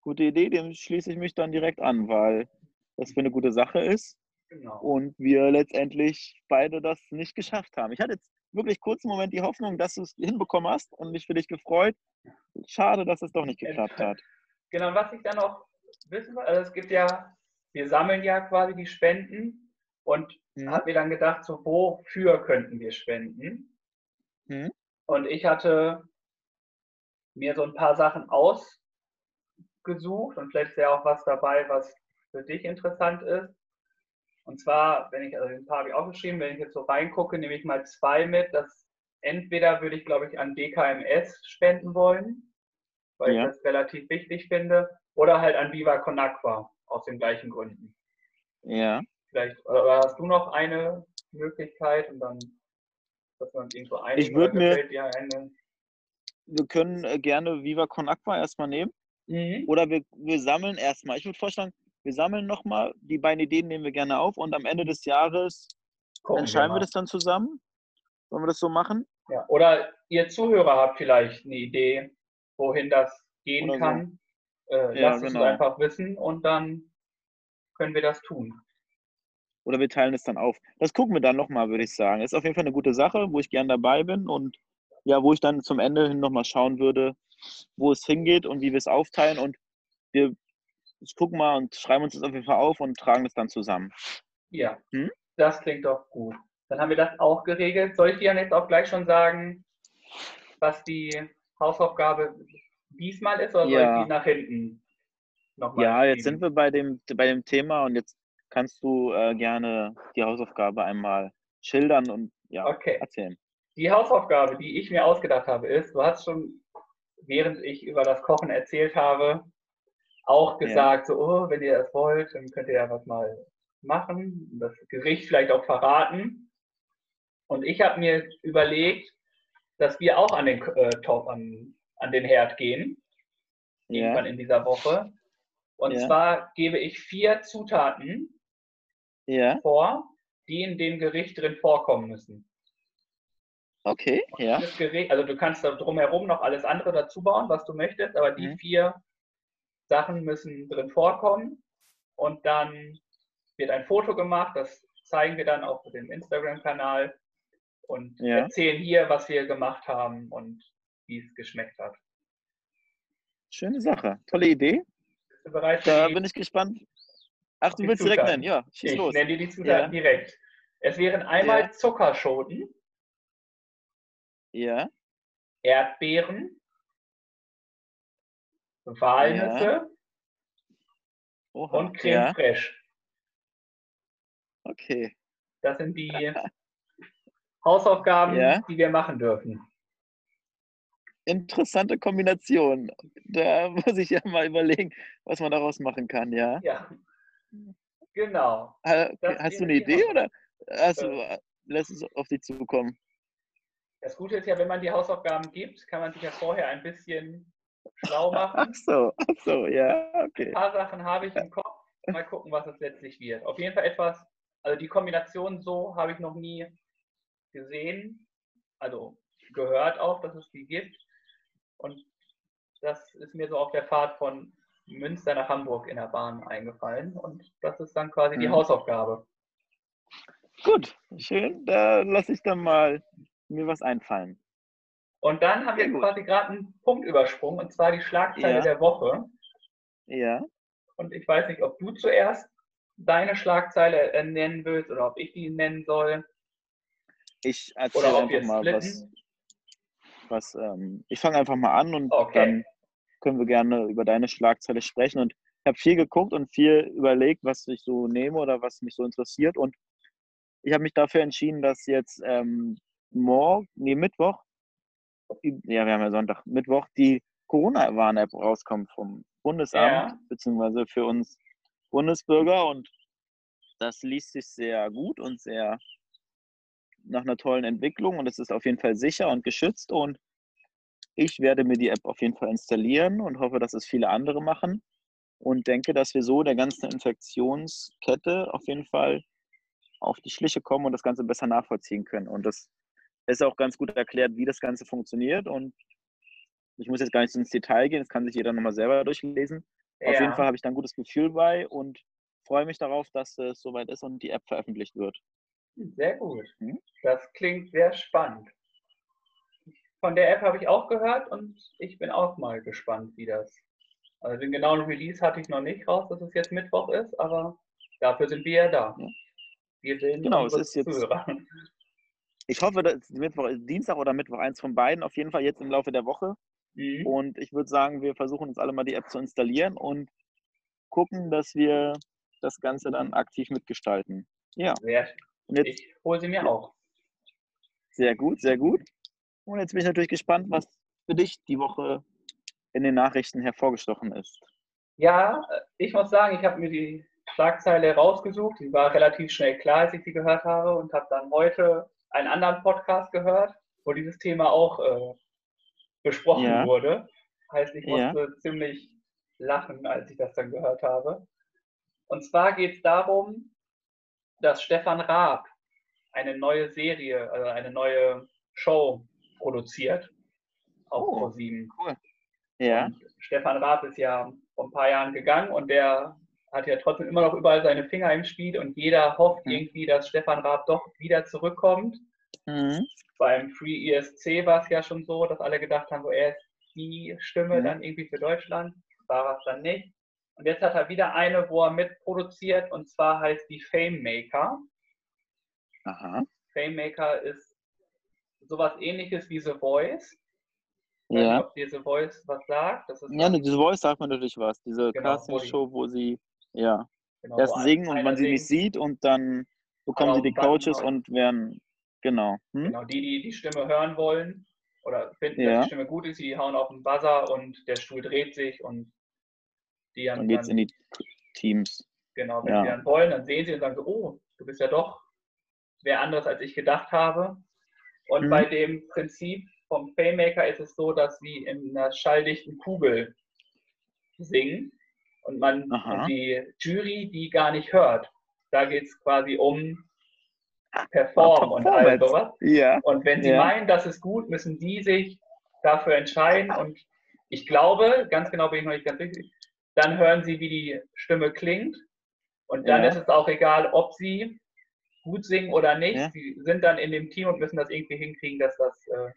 Gute Idee, dem schließe ich mich dann direkt an, weil das für eine gute Sache ist. Genau. Und wir letztendlich beide das nicht geschafft haben. Ich hatte jetzt wirklich kurz einen Moment die Hoffnung, dass du es hinbekommen hast und mich für dich gefreut. Schade, dass es doch nicht geklappt hat. Genau, was ich dann noch wissen will, also es gibt ja, wir sammeln ja quasi die Spenden und mhm. habe mir dann gedacht, so wofür könnten wir spenden? Mhm. Und ich hatte mir so ein paar Sachen ausgesucht und vielleicht ist ja auch was dabei, was für dich interessant ist. Und zwar, wenn ich, also ein paar habe ich aufgeschrieben, wenn ich jetzt so reingucke, nehme ich mal zwei mit. Das entweder würde ich, glaube ich, an DKMS spenden wollen, weil ja. ich das relativ wichtig finde, oder halt an Viva Con Aqua, aus den gleichen Gründen. Ja. Vielleicht, oder hast du noch eine Möglichkeit und dann dass man irgendwo Ich würde mir. Eine... Wir können äh, gerne Viva Con Aqua erstmal nehmen. Mhm. Oder wir, wir sammeln erstmal. Ich würde vorschlagen, wir sammeln nochmal. Die beiden Ideen nehmen wir gerne auf und am Ende des Jahres Gucken entscheiden wir, wir, das dann zusammen. Wollen wir das so machen? Ja. Oder ihr Zuhörer habt vielleicht eine Idee, wohin das gehen Oder kann. So. Äh, ja, lasst genau. es einfach wissen und dann können wir das tun. Oder wir teilen es dann auf. Das gucken wir dann nochmal, würde ich sagen. Ist auf jeden Fall eine gute Sache, wo ich gern dabei bin und ja, wo ich dann zum Ende hin nochmal schauen würde, wo es hingeht und wie wir es aufteilen. Und wir gucken mal und schreiben uns das auf jeden Fall auf und tragen es dann zusammen. Ja, hm? das klingt doch gut. Dann haben wir das auch geregelt. Soll ich dir jetzt auch gleich schon sagen, was die Hausaufgabe diesmal ist oder ja. soll ich die nach hinten nochmal? Ja, jetzt sind wir bei dem, bei dem Thema und jetzt kannst du äh, gerne die Hausaufgabe einmal schildern und ja, Okay. erzählen. Die Hausaufgabe, die ich mir ausgedacht habe, ist, du hast schon, während ich über das Kochen erzählt habe, auch Ja. gesagt, so, oh, wenn ihr das wollt, dann könnt ihr ja was mal machen, das Gericht vielleicht auch verraten. Und ich habe mir überlegt, dass wir auch an den, äh, Top, an, an den Herd gehen, irgendwann Ja, in dieser Woche. Und Ja. zwar gebe ich vier Zutaten ja, vor, die in dem Gericht drin vorkommen müssen. okay, ja, Das Gericht, also du kannst da drumherum noch alles andere dazu bauen, was du möchtest, aber die Mhm. vier Sachen müssen drin vorkommen. Und dann wird ein Foto gemacht, das zeigen wir dann auf dem Instagram-Kanal und Ja. erzählen hier, was wir gemacht haben und wie es geschmeckt hat. schöne Sache. Tolle Idee. Bist du bereit Da bin ich gespannt. Ach, du willst direkt nennen, ja, schieß Ich los. nenne dir die Zutaten Ja. direkt. Es wären einmal Ja. Zuckerschoten, Ja, Erdbeeren, Walnüsse oha, und Creme ja, fraiche. okay. Das sind die Hausaufgaben, Ja. die wir machen dürfen. Interessante Kombination. Da muss ich ja mal überlegen, was man daraus machen kann, ja. Ja, genau. Das Hast du eine Idee Hausauf- oder hast du, Äh. lass es auf dich zukommen? Das Gute ist ja, wenn man die Hausaufgaben gibt, kann man sich ja vorher ein bisschen schlau Ach machen. so, ach so, ja, Ein okay. paar Sachen habe ich im Kopf. Mal gucken, was es letztlich wird. Auf jeden Fall etwas, also die Kombination so habe ich noch nie gesehen. Also gehört auch, dass es die gibt. Und das ist mir so auf der Fahrt von Münster nach Hamburg in der Bahn eingefallen. Und das ist dann quasi die Mhm. Hausaufgabe. Gut, schön. Da lasse ich dann mal mir was einfallen. Und dann haben wir Sehr gut. quasi gerade einen Punkt übersprungen, und zwar die Schlagzeile Ja. der Woche. Ja, Und ich weiß nicht, ob du zuerst deine Schlagzeile äh, nennen willst oder ob ich die nennen soll. ich erzähle einfach wir mal was. was ähm, ich fange einfach mal an und Okay. dann können wir gerne über deine Schlagzeile sprechen. Und ich habe viel geguckt und viel überlegt, was ich so nehme oder was mich so interessiert. Und ich habe mich dafür entschieden, dass jetzt ähm, morgen, nee, Mittwoch, ja, wir haben ja Sonntag, Mittwoch, die Corona-Warn-App rauskommt vom Bundesamt, Ja. beziehungsweise für uns Bundesbürger. Und das liest sich sehr gut und sehr nach einer tollen Entwicklung und es ist auf jeden Fall sicher und geschützt und ich werde mir die App auf jeden Fall installieren und hoffe, dass es viele andere machen und denke, dass wir so der ganzen Infektionskette auf jeden Fall auf die Schliche kommen und das Ganze besser nachvollziehen können. Und das ist auch ganz gut erklärt, wie das Ganze funktioniert und ich muss jetzt gar nicht so ins Detail gehen, das kann sich jeder nochmal selber durchlesen. Auf jeden Ja. Fall habe ich da ein gutes Gefühl bei und freue mich darauf, dass es soweit ist und die App veröffentlicht wird. Sehr gut. Mhm. Das klingt sehr spannend. Von der App habe ich auch gehört und ich bin auch mal gespannt, wie das. Also den genauen Release hatte ich noch nicht raus, dass es jetzt Mittwoch ist, aber dafür sind wir ja da. Ja. Wir sind Genau, es ist jetzt- Zuhörer. Ich hoffe, dass Mittwoch, Dienstag oder Mittwoch, eins von beiden, auf jeden Fall jetzt im Laufe der Woche. Mhm. Und ich würde sagen, wir versuchen uns alle mal die App zu installieren und gucken, dass wir das Ganze dann aktiv mitgestalten. Ja, Sehr, und jetzt ich hole sie mir auch. sehr gut, sehr gut. Und jetzt bin ich natürlich gespannt, was für dich die Woche in den Nachrichten hervorgestochen ist. Ja, ich muss sagen, ich habe mir die Schlagzeile rausgesucht. Die war relativ schnell klar, als ich sie gehört habe und habe dann heute einen anderen Podcast gehört, wo dieses Thema auch äh, besprochen Ja. wurde. Heißt, ich Ja. musste ziemlich lachen, als ich das dann gehört habe. Und zwar geht es darum, dass Stefan Raab eine neue Serie, also eine neue Show produziert auf Oh. ProSieben. Ja, Und Stefan Raab ist ja vor ein paar Jahren gegangen und der hat ja trotzdem immer noch überall seine Finger im Spiel und jeder hofft Mhm. irgendwie, dass Stefan Raab doch wieder zurückkommt. mhm. Beim Free ESC war es ja schon so, dass alle gedacht haben, so, er ist die Stimme Mhm. dann irgendwie für Deutschland. War es dann nicht. Und jetzt hat er wieder eine, wo er mitproduziert und zwar heißt die Fame Maker. aha. Fame Maker ist sowas ähnliches wie The Voice. Ich weiß nicht, Ja. ob dir The Voice was sagt. Das ist Ja, ne, diese Voice sagt man natürlich was. Diese Genau, Casting-Show, wo sie ja, genau, erst singen und man sie nicht sieht und dann bekommen sie die Coaches und werden Genau. Hm? Genau, die, die die Stimme hören wollen oder finden, dass Ja. die Stimme gut ist, die hauen auf den Buzzer und der Stuhl dreht sich und die haben Dann geht's in dann, die Teams. genau, wenn ja. sie dann wollen, dann sehen sie und sagen so, oh, du bist ja doch wer anderes, als ich gedacht habe. Und Mhm. bei dem Prinzip vom Framemaker ist es so, dass sie in einer schalldichten Kugel singen und man Aha. die Jury die gar nicht hört. Da geht es quasi um Perform und all sowas. Ja. Und wenn sie Ja. meinen, das ist gut, müssen die sich dafür entscheiden. Und ich glaube, ganz genau bin ich noch nicht ganz richtig, dann hören sie, wie die Stimme klingt. Und dann Ja. ist es auch egal, ob sie gut singen oder nicht. Ja. Sie sind dann in dem Team und müssen das irgendwie hinkriegen, dass das äh,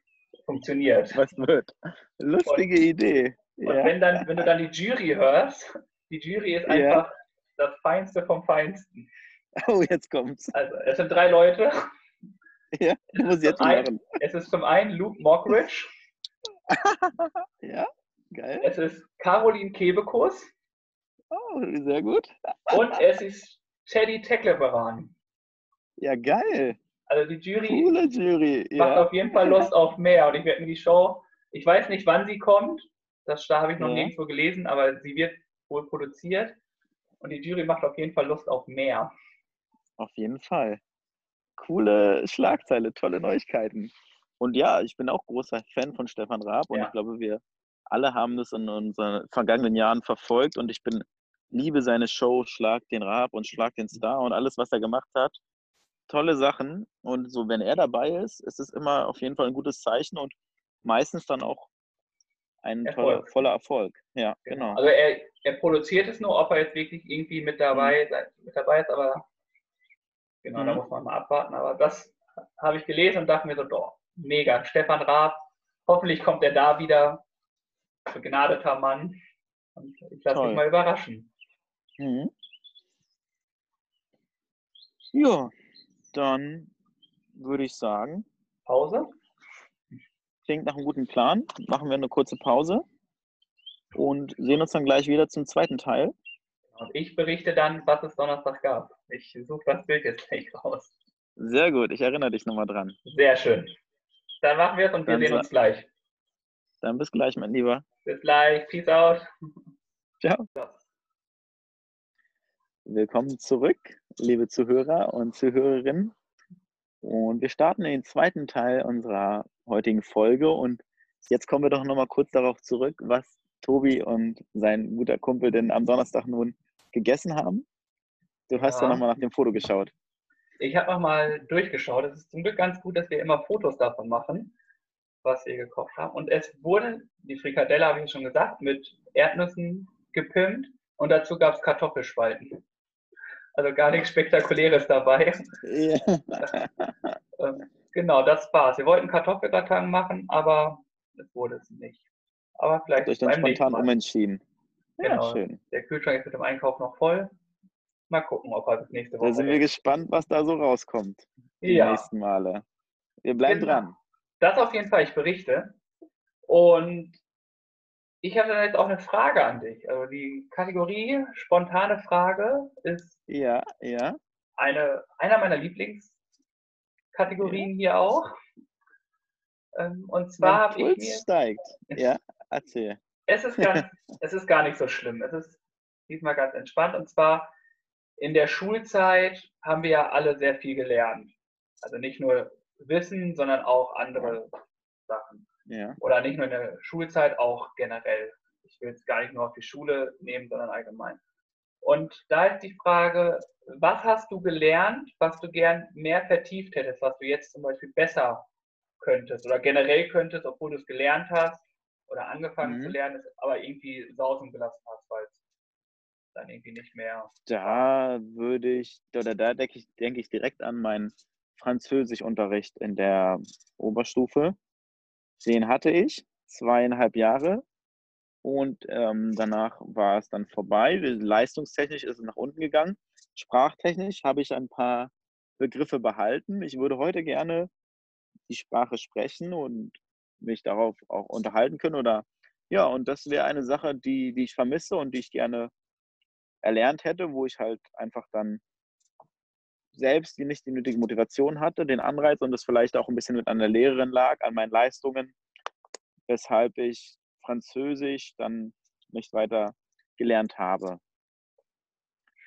funktioniert. Was wird? Lustige Idee. Und Ja. wenn, dann, wenn du dann die Jury hörst, die Jury ist Ja. einfach das Feinste vom Feinsten. Oh, jetzt kommt's. Also es sind drei Leute. Ja, du musst jetzt machen. Es ist zum einen Luke Mockridge, Ja, geil. es ist Caroline Kebekus Oh, sehr gut. und es ist Teddy Teckleberan. Ja, geil. Also die Jury Coole Jury. macht Ja. auf jeden Fall Lust auf mehr und ich werde mir die Show, ich weiß nicht, wann sie kommt, das da habe ich noch Ja. nirgendwo gelesen, aber sie wird wohl produziert und die Jury macht auf jeden Fall Lust auf mehr. Auf jeden Fall. Coole Schlagzeile, tolle Neuigkeiten. Und ja, ich bin auch großer Fan von Stefan Raab und Ja. ich glaube, wir alle haben das in unseren vergangenen Jahren verfolgt und ich bin liebe seine Show Schlag den Raab und Schlag den Star und alles, was er gemacht hat. Tolle Sachen und so, wenn er dabei ist, ist es immer auf jeden Fall ein gutes Zeichen und meistens dann auch ein toller, Erfolg. voller Erfolg. Ja, genau. Also er, er produziert es nur, ob er jetzt wirklich irgendwie mit dabei, mit dabei ist, aber genau, da Mhm. muss man mal abwarten. Aber das habe ich gelesen und dachte mir so, doch, mega. Stefan Raab, hoffentlich kommt er da wieder. Begnadeter Mann. Und ich lasse mich mal überraschen. Mhm. Ja, dann würde ich sagen, Pause? klingt nach einem guten Plan. Machen wir eine kurze Pause und sehen uns dann gleich wieder zum zweiten Teil. Und ich berichte dann, was es Donnerstag gab. Ich suche das Bild jetzt gleich raus. Sehr gut, ich erinnere dich nochmal dran. Sehr schön. Dann machen wir es und wir Dann sehen uns gleich. Dann bis gleich, mein Lieber. Bis gleich. Peace out. Ciao. Willkommen zurück, liebe Zuhörer und Zuhörerinnen. Und wir starten den zweiten Teil unserer heutigen Folge. Und jetzt kommen wir doch nochmal kurz darauf zurück, was Tobi und sein guter Kumpel denn am Donnerstag nun gegessen haben. Du hast ja, Ja. nochmal nach dem Foto geschaut. Ich habe nochmal durchgeschaut. Es ist zum Glück ganz gut, dass wir immer Fotos davon machen, was wir gekocht haben. Und es wurde, die Frikadelle habe ich schon gesagt, mit Erdnüssen gepimpt und dazu gab es Kartoffelspalten. Also gar nichts Spektakuläres dabei. Ja. Ähm, genau, das war's. Wir wollten Kartoffelgratin machen, aber es wurde es nicht. Aber vielleicht beim nächsten spontan umentschieden. Ja, Genau. schön. Der Kühlschrank ist mit dem Einkauf noch voll. Mal gucken, ob er bis nächste Woche. Da sind wir gespannt, was da so rauskommt. Die ja. nächsten Male. Wir bleiben Genau. dran. Das auf jeden Fall, ich berichte. Und ich habe dann jetzt auch eine Frage an dich. Also die Kategorie spontane Frage ist Ja, ja. eine, einer meiner Lieblingskategorien hier auch. Ähm, Und zwar habe ich mir, steigt. Ja, erzähl. es ist, ganz, es ist gar nicht so schlimm. Es ist diesmal ganz entspannt. Und zwar in der Schulzeit haben wir ja alle sehr viel gelernt. Also nicht nur Wissen, sondern auch andere Sachen. Ja. oder nicht nur in der Schulzeit, auch generell. Ich will es gar nicht nur auf die Schule nehmen, sondern allgemein. Und da ist die Frage, was hast du gelernt, was du gern mehr vertieft hättest, was du jetzt zum Beispiel besser könntest oder generell könntest, obwohl du es gelernt hast oder angefangen Mhm. zu lernen, aber irgendwie sausen gelassen hast, weil es dann irgendwie nicht mehr. Da würde ich, oder da denke ich, denke ich direkt an meinen Französischunterricht in der Oberstufe. Den hatte ich zweieinhalb Jahre und ähm, danach war es dann vorbei. Leistungstechnisch ist es nach unten gegangen. Sprachtechnisch habe ich ein paar Begriffe behalten. Ich würde heute gerne die Sprache sprechen und mich darauf auch unterhalten können oder ja, und das wäre eine Sache, die, die ich vermisse und die ich gerne erlernt hätte, wo ich halt einfach dann selbst die nicht die nötige Motivation hatte, den Anreiz und es vielleicht auch ein bisschen mit einer Lehrerin lag, an meinen Leistungen, weshalb ich Französisch dann nicht weiter gelernt habe.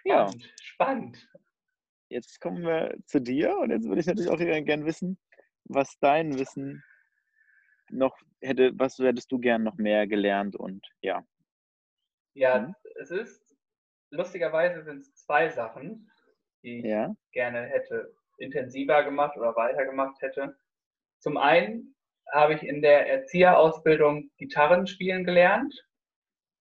Ja, spannend. Jetzt kommen wir zu dir und jetzt würde ich natürlich auch gerne wissen, was dein Wissen noch hätte, was hättest du gern noch mehr gelernt und ja. Ja, mhm. es ist, lustigerweise sind es zwei Sachen, die ich ja. gerne hätte intensiver gemacht oder weitergemacht hätte. Zum einen habe ich in der Erzieherausbildung Gitarren spielen gelernt.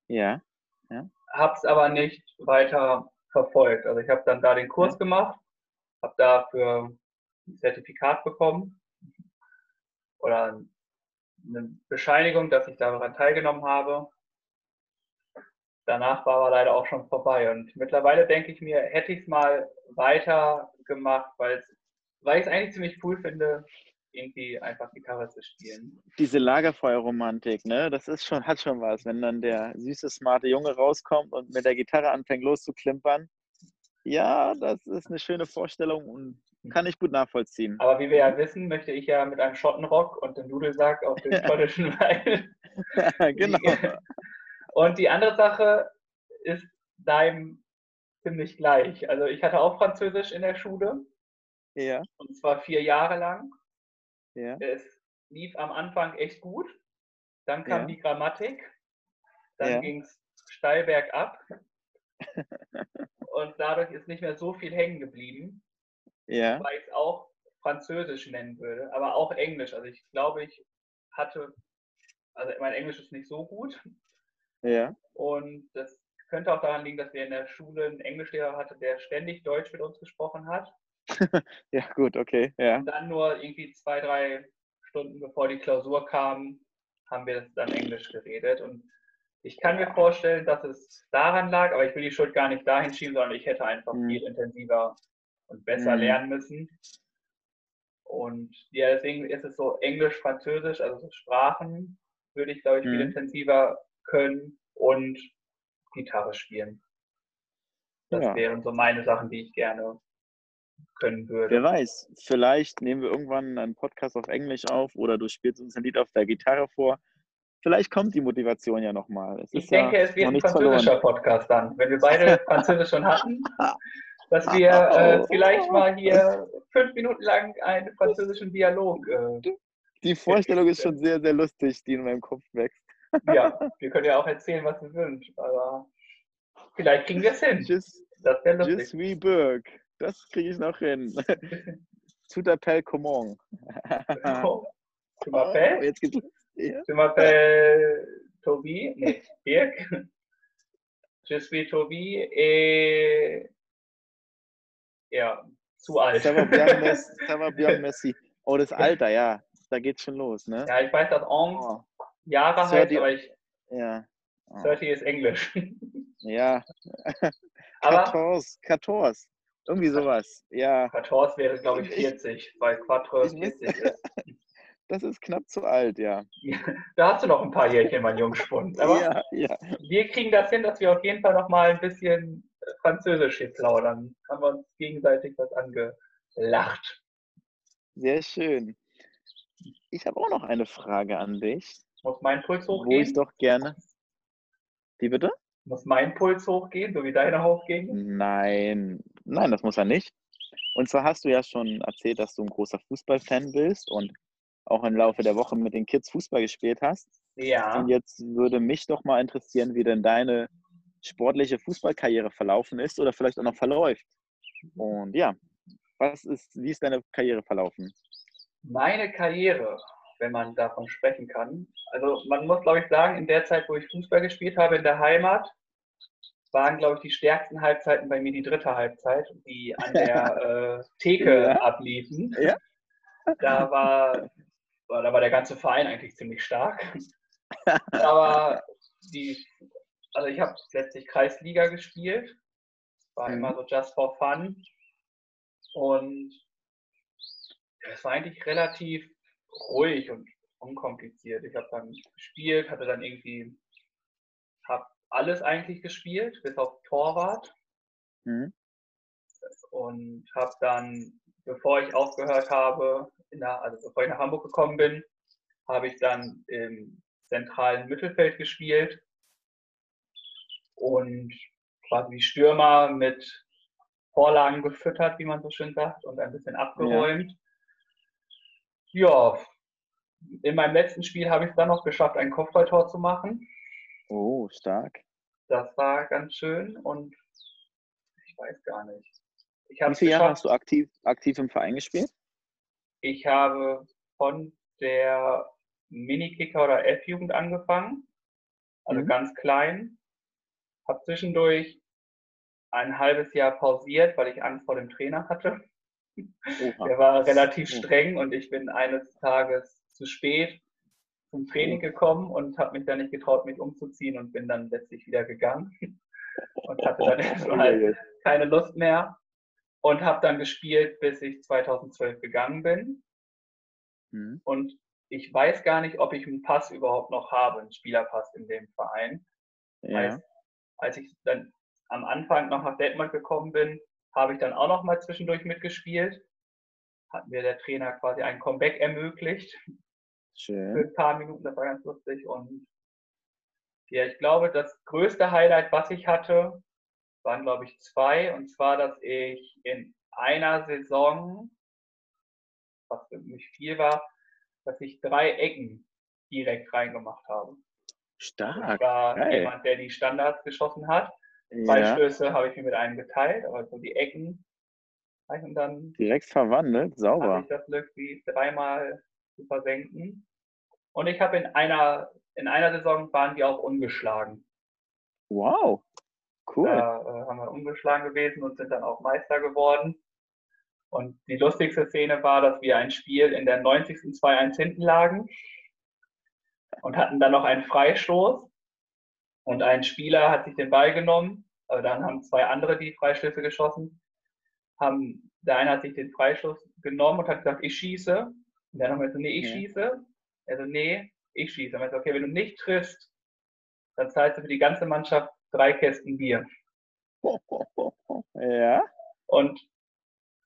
Ja. ja. Habe es aber nicht weiter verfolgt. Also ich habe dann da den Kurs ja. gemacht, habe dafür ein Zertifikat bekommen oder eine Bescheinigung, dass ich daran teilgenommen habe. Danach war aber leider auch schon vorbei. Und mittlerweile denke ich mir, hätte ich es mal weiter gemacht, weil ich es eigentlich ziemlich cool finde, irgendwie einfach Gitarre zu spielen. Diese Lagerfeuerromantik, ne? Das ist schon, hat schon was, wenn dann der süße, smarte Junge rauskommt und mit der Gitarre anfängt loszuklimpern. Ja, das ist eine schöne Vorstellung und kann ich gut nachvollziehen. Aber wie wir ja wissen, möchte ich ja mit einem Schottenrock und dem Nudelsack auf den schottischen Wein. genau. Und die andere Sache ist deinem ziemlich gleich. Also ich hatte auch Französisch in der Schule. Ja. Und zwar vier Jahre lang. Ja. Es lief am Anfang echt gut. Dann kam ja. die Grammatik. Dann ja. ging es steil bergab. und dadurch ist nicht mehr so viel hängen geblieben. Ja. Weil ich es auch Französisch nennen würde, aber auch Englisch. Also ich glaube, ich hatte, also mein Englisch ist nicht so gut. Ja. Und das könnte auch daran liegen, dass wir in der Schule einen Englischlehrer hatten, der ständig Deutsch mit uns gesprochen hat. ja, gut, okay. Ja. Und dann nur irgendwie zwei, drei Stunden bevor die Klausur kam, haben wir dann Englisch geredet. Und ich kann mir vorstellen, dass es daran lag, aber ich will die Schuld gar nicht dahin schieben, sondern ich hätte einfach mhm. viel intensiver und besser mhm. lernen müssen. Und ja, deswegen ist es so Englisch, Französisch, also so Sprachen würde ich, glaube ich, viel mhm. intensiver können und Gitarre spielen. Das ja. wären so meine Sachen, die ich gerne können würde. Wer weiß, vielleicht nehmen wir irgendwann einen Podcast auf Englisch auf oder du spielst uns ein Lied auf der Gitarre vor. Vielleicht kommt die Motivation ja nochmal. Ich denke, ja es wird ein französischer verloren. Podcast dann. Wenn wir beide Französisch schon hatten, dass wir äh, vielleicht mal hier fünf Minuten lang einen französischen Dialog. Äh, die Vorstellung ist schon sehr, sehr lustig, die in meinem Kopf wächst. Ja, wir können ja auch erzählen, was wir wünschen, aber vielleicht kriegen wir es hin. Just, das wäre lustig. Just wie Burg. Das kriege ich noch hin. Tout appel comment? Oh, tu m'appelles? Oh, jetzt geht's. Ja. Tu m'appelles Tobi? Nee, Dirk. Je suis Tobi et ja, zu alt. Ça va bien, merci. Ça va bien, merci. Oh, das Alter, ja. Da geht's schon los, ne? Ja, ich weiß, dass Ong oh. Jahre heißt, aber ich. Ja. Oh. 30 ist Englisch. Ja. Aber 14, 14. Irgendwie sowas. Ja. 14 wäre, glaube ich, 40, weil Quattro 40 ist. Das ist knapp zu alt, ja. Da hast du noch ein paar Jährchen, mein Jungspund. Aber ja, ja. wir kriegen das hin, dass wir auf jeden Fall noch mal ein bisschen Französisch hier plaudern. Haben wir uns gegenseitig was angelacht. Sehr schön. Ich habe auch noch eine Frage an dich. Muss mein Puls hochgehen? Wo ich doch gerne. Wie bitte? Muss mein Puls hochgehen, so wie deiner hochgehen? Nein, nein, das muss er nicht. Und zwar hast du ja schon erzählt, dass du ein großer Fußballfan bist und auch im Laufe der Woche mit den Kids Fußball gespielt hast. Ja. Und jetzt würde mich doch mal interessieren, wie denn deine sportliche Fußballkarriere verlaufen ist oder vielleicht auch noch verläuft. Und ja, was ist, wie ist deine Karriere verlaufen? Meine Karriere, wenn man davon sprechen kann. Also man muss, glaube ich, sagen, in der Zeit, wo ich Fußball gespielt habe in der Heimat, waren, glaube ich, die stärksten Halbzeiten bei mir die dritte Halbzeit, die an der äh, Theke ja. abliefen. Ja. Da war, da war der ganze Verein eigentlich ziemlich stark. Aber die also ich habe letztlich Kreisliga gespielt, war mhm. immer so just for fun und es war eigentlich relativ ruhig und unkompliziert. Ich habe dann gespielt, hatte dann irgendwie, habe alles eigentlich gespielt, bis auf Torwart. Mhm. und habe dann, bevor ich aufgehört habe, der, also bevor ich nach Hamburg gekommen bin, habe ich dann im zentralen Mittelfeld gespielt und quasi Stürmer mit Vorlagen gefüttert, wie man so schön sagt, und ein bisschen abgeräumt. Ja, ja in meinem letzten Spiel habe ich es dann noch geschafft, ein Kopfballtor zu machen. Oh, stark. Das war ganz schön und ich weiß gar nicht. Wie viele Jahre hast du aktiv, aktiv im Verein gespielt? Ich habe von der Minikicker oder F-Jugend angefangen, also mhm. ganz klein. Habe zwischendurch ein halbes Jahr pausiert, weil ich Angst vor dem Trainer hatte. Der war relativ streng und ich bin eines Tages zu spät zum Training gekommen und habe mich dann nicht getraut, mich umzuziehen und bin dann letztlich wieder gegangen und hatte dann erstmal keine Lust mehr und habe dann gespielt, bis ich 2012 gegangen bin. Mhm. Und ich weiß gar nicht, ob ich einen Pass überhaupt noch habe, einen Spielerpass in dem Verein. Ja. Als, als ich dann am Anfang noch nach Detmold gekommen bin, habe ich dann auch noch mal zwischendurch mitgespielt. Hat mir der Trainer quasi ein Comeback ermöglicht. Schön. Für ein paar Minuten, das war ganz lustig. Und ja, ich glaube, das größte Highlight, was ich hatte, waren, glaube ich, zwei. Und zwar, dass ich in einer Saison, was für mich viel war, dass ich drei Ecken direkt reingemacht habe. Stark. Ich war Geil. jemand, der die Standards geschossen hat. Zwei ja. Stöße habe ich mir mit einem geteilt, aber so die Ecken und dann direkt verwandelt, sauber. Habe ich das Glück, die dreimal zu versenken. Und ich habe in einer in einer Saison waren wir auch ungeschlagen. Wow, cool. Da äh, haben wir ungeschlagen gewesen und sind dann auch Meister geworden. Und die lustigste Szene war, dass wir ein Spiel in der 90. 2-1 hinten lagen und hatten dann noch einen Freistoß. Und ein Spieler hat sich den Ball genommen, aber dann haben zwei andere die Freistöße geschossen. Haben, der eine hat sich den Freistoß genommen und hat gesagt, ich schieße. Und der andere hat gesagt, nee, ich ja. schieße. Er so, nee, ich schieße. Er so, okay, wenn du nicht triffst, dann zahlst du für die ganze Mannschaft drei Kästen Bier. Ja. Und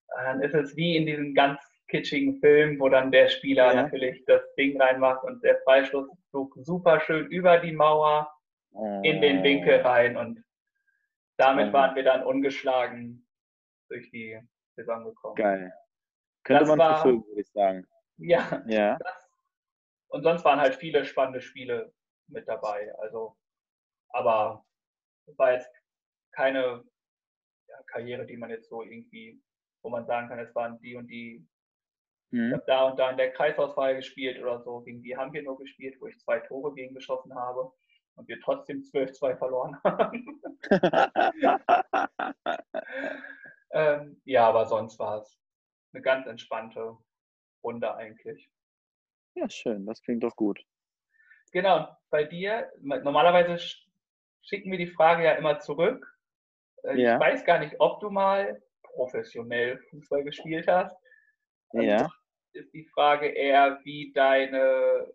dann ist es wie in diesem ganz kitschigen Film, wo dann der Spieler ja. natürlich das Ding reinmacht und der Freistoß flog super schön über die Mauer in den Winkel oh. rein und damit waren wir dann ungeschlagen durch die Saison gekommen. Geil. Könnte das man war, verfilmen, würde ich sagen. Ja. ja. Das, und sonst waren halt viele spannende Spiele mit dabei. Also, aber war jetzt keine ja, Karriere, die man jetzt so irgendwie wo man sagen kann, es waren die und die. Ich habe da und da in der Kreisauswahl gespielt oder so. Gegen die haben wir nur gespielt, wo ich zwei Tore gegen geschossen habe und wir trotzdem 12-2 verloren haben. ähm, ja, aber sonst war es eine ganz entspannte Runde eigentlich. Ja, schön, das klingt doch gut. Genau, bei dir, normalerweise schicken wir die Frage ja immer zurück. Äh, ja. Ich weiß gar nicht, ob du mal professionell Fußball gespielt hast. Ja. Ist die Frage eher, wie deine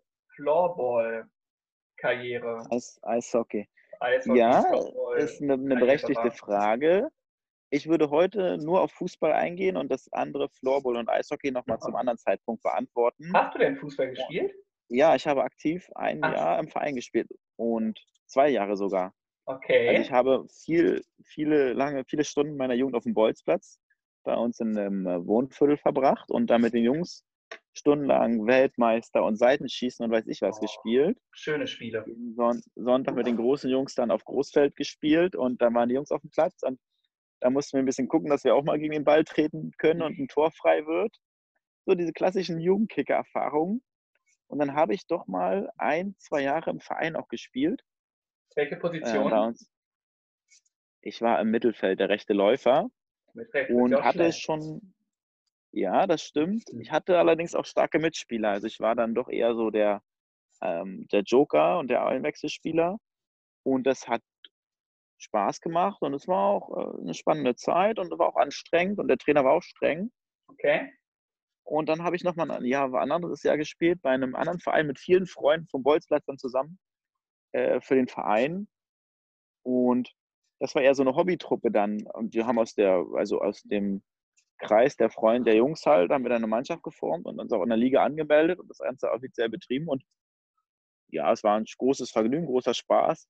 Floorball-Karriere. Eis, Eishockey. Eishockey. Ja, ist eine, eine berechtigte. Frage. Ich würde heute nur auf Fußball eingehen und das andere Floorball und Eishockey nochmal ja. zum anderen Zeitpunkt beantworten. Hast du denn Fußball gespielt? Ja, ich habe aktiv ein Ach. Jahr im Verein gespielt und zwei Jahre sogar. Okay. Also ich habe viel, viele, lange, viele Stunden meiner Jugend auf dem Bolzplatz bei uns in einem Wohnviertel verbracht und da mit den Jungs stundenlang Weltmeister und Seitenschießen und weiß ich was oh, gespielt. Schöne Spiele. Son Sonntag mit den großen Jungs dann auf Großfeld gespielt und da waren die Jungs auf dem Platz und da mussten wir ein bisschen gucken, dass wir auch mal gegen den Ball treten können und ein Tor frei wird. So diese klassischen Jugendkicker-Erfahrungen. Und dann habe ich doch mal ein, zwei Jahre im Verein auch gespielt. Welche Position? Äh, ich war im Mittelfeld, der rechte Läufer. Und hatte es schon, ja, das stimmt. Ich hatte allerdings auch starke Mitspieler. Also ich war dann doch eher so der, ähm, der Joker und der Einwechselspieler. Und das hat Spaß gemacht und es war auch äh, eine spannende Zeit und es war auch anstrengend und der Trainer war auch streng. Okay. Und dann habe ich nochmal ein, Jahr, ein anderes Jahr gespielt bei einem anderen Verein mit vielen Freunden vom Bolzplatz dann zusammen äh, für den Verein. Und das war eher so eine Hobbytruppe dann. Und wir haben aus der, also aus dem Kreis der Freunde der Jungs halt, haben wir dann eine Mannschaft geformt und uns auch in der Liga angemeldet und das Ganze offiziell betrieben. Und ja, es war ein großes Vergnügen, großer Spaß.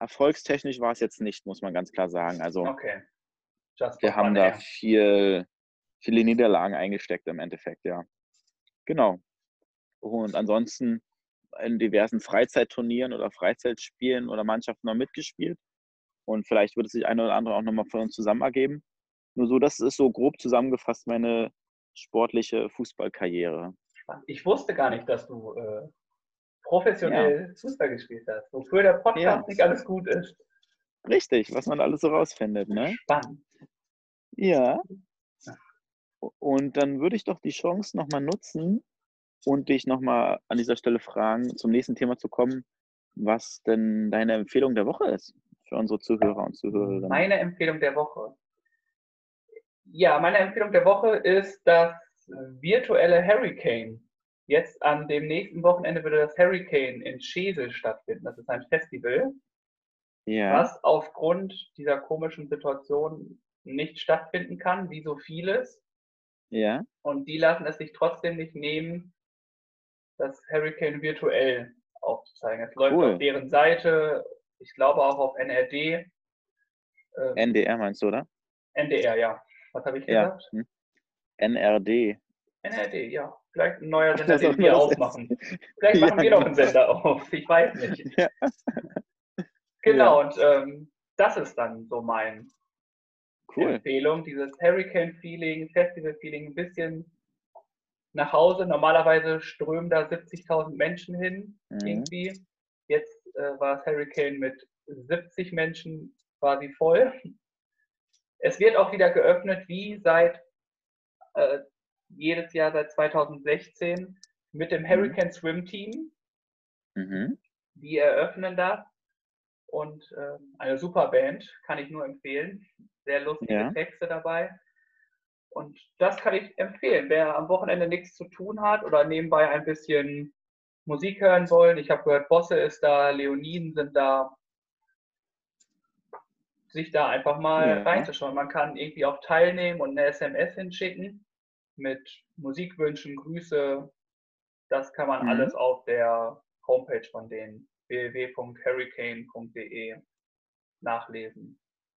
Erfolgstechnisch war es jetzt nicht, muss man ganz klar sagen. Also Okay. wir haben da viel, viele Niederlagen eingesteckt im Endeffekt, ja. Genau. Und ansonsten in diversen Freizeitturnieren oder Freizeitspielen oder Mannschaften noch mitgespielt. Und vielleicht wird es sich eine oder andere auch nochmal von uns zusammen ergeben. Nur so, das ist so grob zusammengefasst meine sportliche Fußballkarriere. Ich wusste gar nicht, dass du äh, professionell Fußball gespielt hast, wofür der Podcast Ja. nicht alles gut ist. Richtig, was man alles so rausfindet, ne? Spannend. Ja. Und dann würde ich doch die Chance nochmal nutzen und dich nochmal an dieser Stelle fragen, zum nächsten Thema zu kommen, was denn deine Empfehlung der Woche ist für unsere Zuhörer und Zuhörerinnen. Meine Empfehlung der Woche. Ja, meine Empfehlung der Woche ist das virtuelle Hurricane. Jetzt an dem nächsten Wochenende würde das Hurricane in Schesel stattfinden. Das ist ein Festival, Ja, was aufgrund dieser komischen Situation nicht stattfinden kann, wie so vieles. ja, Und die lassen es sich trotzdem nicht nehmen, das Hurricane virtuell aufzuzeigen. Es läuft Cool. auf deren Seite, ich glaube auch auf NRD. Äh, NDR meinst du, oder? NDR, ja. Was habe ich Ja. gesagt? hm. NRD. NRD, ja. Vielleicht ein neuer Sender, den wir ausmachen. Vielleicht Ja, machen wir noch genau. einen Sender auf. Ich weiß nicht. Ja. Genau, und ähm, das ist dann so mein Cool. Empfehlung. Dieses Hurricane-Feeling, Festival-Feeling, ein bisschen nach Hause. Normalerweise strömen da 70.000 Menschen hin, Mhm. irgendwie. Jetzt äh, war das Hurricane mit 70 Menschen quasi voll. Es wird auch wieder geöffnet, wie seit äh, jedes Jahr seit 2016 mit dem Hurricane Swim Team. Mhm. Die eröffnen das. Und äh, eine super Band, kann ich nur empfehlen. Sehr lustige Ja. Texte dabei. Und das kann ich empfehlen. Wer am Wochenende nichts zu tun hat oder nebenbei ein bisschen Musik hören wollen. Ich habe gehört, Bosse ist da, Leoniden sind da. Sich da einfach mal Ja. reinzuschauen. Man kann irgendwie auch teilnehmen und eine SMS hinschicken mit Musikwünschen, Grüße. Das kann man Mhm. alles auf der Homepage von denen www.hurricane.de nachlesen.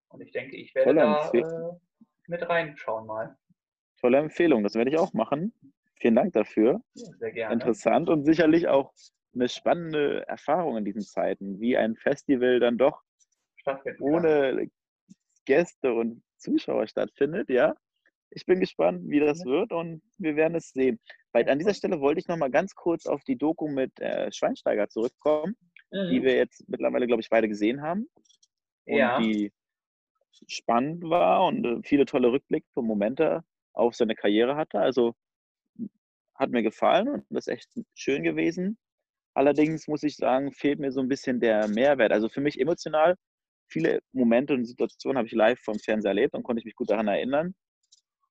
Und ich denke, ich werde Tolle da äh, mit reinschauen mal. Tolle Empfehlung, das werde ich auch machen. Vielen Dank dafür. Ja, sehr gerne. Interessant und sicherlich auch eine spannende Erfahrung in diesen Zeiten, wie ein Festival dann doch Stattfinden kann. ohne Gäste und Zuschauer stattfindet, ja. Ich bin gespannt, wie das wird und wir werden es sehen. Weil an dieser Stelle wollte ich noch mal ganz kurz auf die Doku mit äh, Schweinsteiger zurückkommen, die Mhm. wir jetzt mittlerweile, glaube ich, beide gesehen haben und Ja. die spannend war und äh, viele tolle Rückblicke und Momente auf seine Karriere hatte. Also hat mir gefallen und das ist echt schön gewesen. Allerdings muss ich sagen, fehlt mir so ein bisschen der Mehrwert. Also für mich emotional, viele Momente und Situationen habe ich live vom Fernseher erlebt und konnte ich mich gut daran erinnern.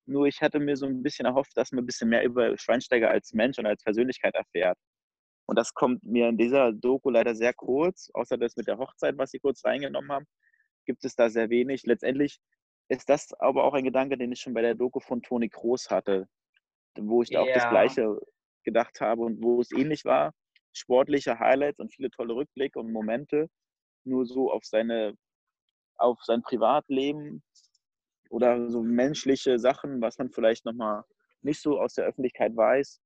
Nur ich hatte mir so ein bisschen erhofft, dass man ein bisschen mehr über Schweinsteiger als Mensch und als Persönlichkeit erfährt. Und das kommt mir in dieser Doku leider sehr kurz, außer das mit der Hochzeit, was sie kurz reingenommen haben, gibt es da sehr wenig. Letztendlich ist das aber auch ein Gedanke, den ich schon bei der Doku von Toni Kroos hatte, wo ich da auch das Ja. Gleiche gedacht habe und wo es ähnlich war. Sportliche Highlights und viele tolle Rückblicke und Momente, nur so auf seine, auf sein Privatleben oder so menschliche Sachen, was man vielleicht nochmal nicht so aus der Öffentlichkeit weiß,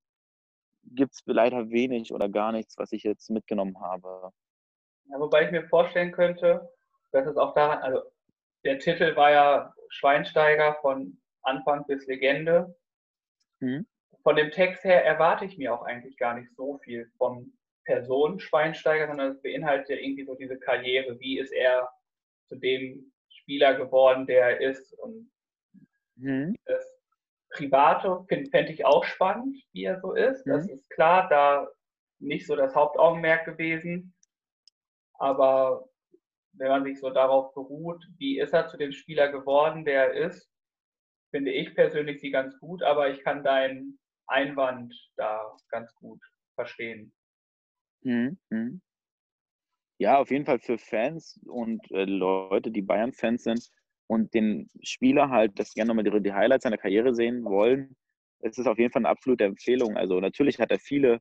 gibt es leider wenig oder gar nichts, was ich jetzt mitgenommen habe. Ja, wobei ich mir vorstellen könnte, dass es auch daran, also der Titel war ja Schweinsteiger von Anfang bis Legende. Mhm. Von dem Text her erwarte ich mir auch eigentlich gar nicht so viel von Person Schweinsteiger, sondern es beinhaltet ja irgendwie so diese Karriere. Wie ist er zu dem Spieler geworden, der er ist? Und Mhm. das Private fände fänd ich auch spannend, wie er so ist. Das Mhm. ist klar, da nicht so das Hauptaugenmerk gewesen. Aber wenn man sich so darauf beruht, wie ist er zu dem Spieler geworden, der er ist, finde ich persönlich sie ganz gut, aber ich kann deinen Einwand da ganz gut verstehen. Mhm. Ja, auf jeden Fall für Fans und äh, Leute, die Bayern-Fans sind und den Spieler halt, das gerne nochmal die, die Highlights seiner Karriere sehen wollen, es ist auf jeden Fall eine absolute Empfehlung. Also natürlich hat er viele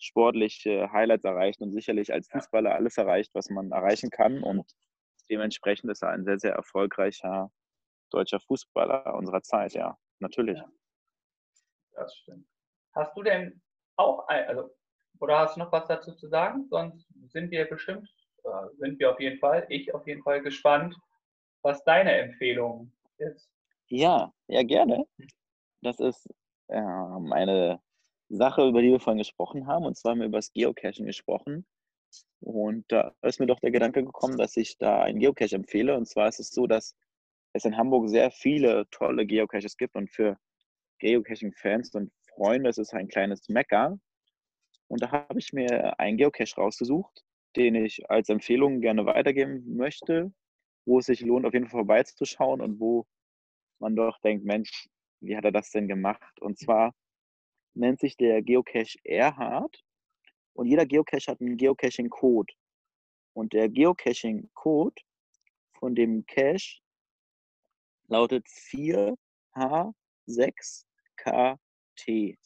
sportliche Highlights erreicht und sicherlich als Fußballer alles erreicht, was man erreichen kann. Und dementsprechend ist er ein sehr, sehr erfolgreicher deutscher Fußballer unserer Zeit, ja, natürlich. Ja, das stimmt. Hast du denn auch, also, oder hast du noch was dazu zu sagen? Sonst sind wir bestimmt, äh, sind wir auf jeden Fall, ich auf jeden Fall gespannt, was deine Empfehlung ist. Ja, ja, gerne. Das ist ähm, eine Sache, über die wir vorhin gesprochen haben. Und zwar haben wir über das Geocaching gesprochen. Und da ist mir doch der Gedanke gekommen, dass ich da einen Geocache empfehle. Und zwar ist es so, dass es in Hamburg sehr viele tolle Geocaches gibt. Und für Geocaching-Fans und Freunde ist es ein kleines Mekka. Und da habe ich mir einen Geocache rausgesucht, den ich als Empfehlung gerne weitergeben möchte, wo es sich lohnt, auf jeden Fall vorbeizuschauen und wo man doch denkt, Mensch, wie hat er das denn gemacht? Und zwar nennt sich der Geocache Erhard und jeder Geocache hat einen Geocaching-Code. Und der Geocaching-Code von dem Cache lautet 4H6KT.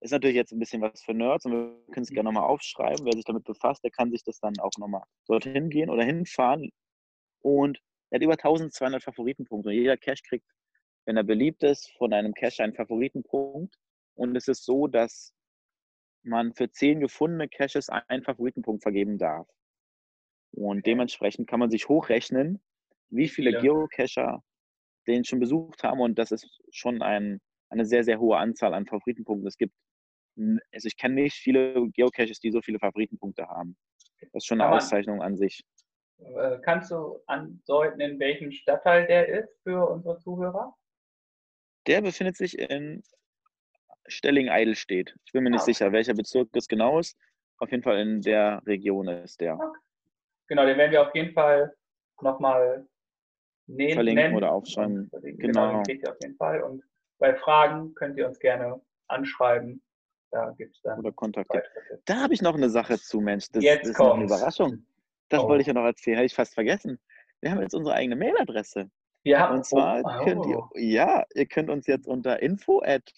Ist natürlich jetzt ein bisschen was für Nerds und wir können es gerne nochmal aufschreiben. Wer sich damit befasst, der kann sich das dann auch nochmal dorthin gehen oder hinfahren. Und er hat über 1200 Favoritenpunkte. Und jeder Cache kriegt, wenn er beliebt ist, von einem Cache einen Favoritenpunkt. Und es ist so, dass man für zehn gefundene Caches einen Favoritenpunkt vergeben darf. Und dementsprechend kann man sich hochrechnen, wie viele ja. Geocacher den schon besucht haben. Und das ist schon ein, eine sehr, sehr hohe Anzahl an Favoritenpunkten. Es gibt, also ich kenne nicht viele Geocaches, die so viele Favoritenpunkte haben. Das ist schon eine Auszeichnung an sich. Äh, kannst du andeuten, in welchem Stadtteil der ist für unsere Zuhörer? Der befindet sich in Stelling-Eidelstedt. Ich bin mir nicht okay. sicher, welcher Bezirk das genau ist. Auf jeden Fall in der Region ist der. Okay. Genau, den werden wir auf jeden Fall nochmal verlinken nennen. oder aufschreiben. Genau, genau. den kriegt ihr auf jeden Fall. Und bei Fragen könnt ihr uns gerne anschreiben. Da gibt es dann. Oder kontaktieren. Da habe ich noch eine Sache zu, Mensch. Das, jetzt das ist eine Überraschung. Das oh. wollte ich ja noch erzählen, habe ich fast vergessen. Wir haben jetzt unsere eigene Mailadresse. Ja. Und zwar oh. könnt ihr, ja, ihr könnt uns jetzt unter info at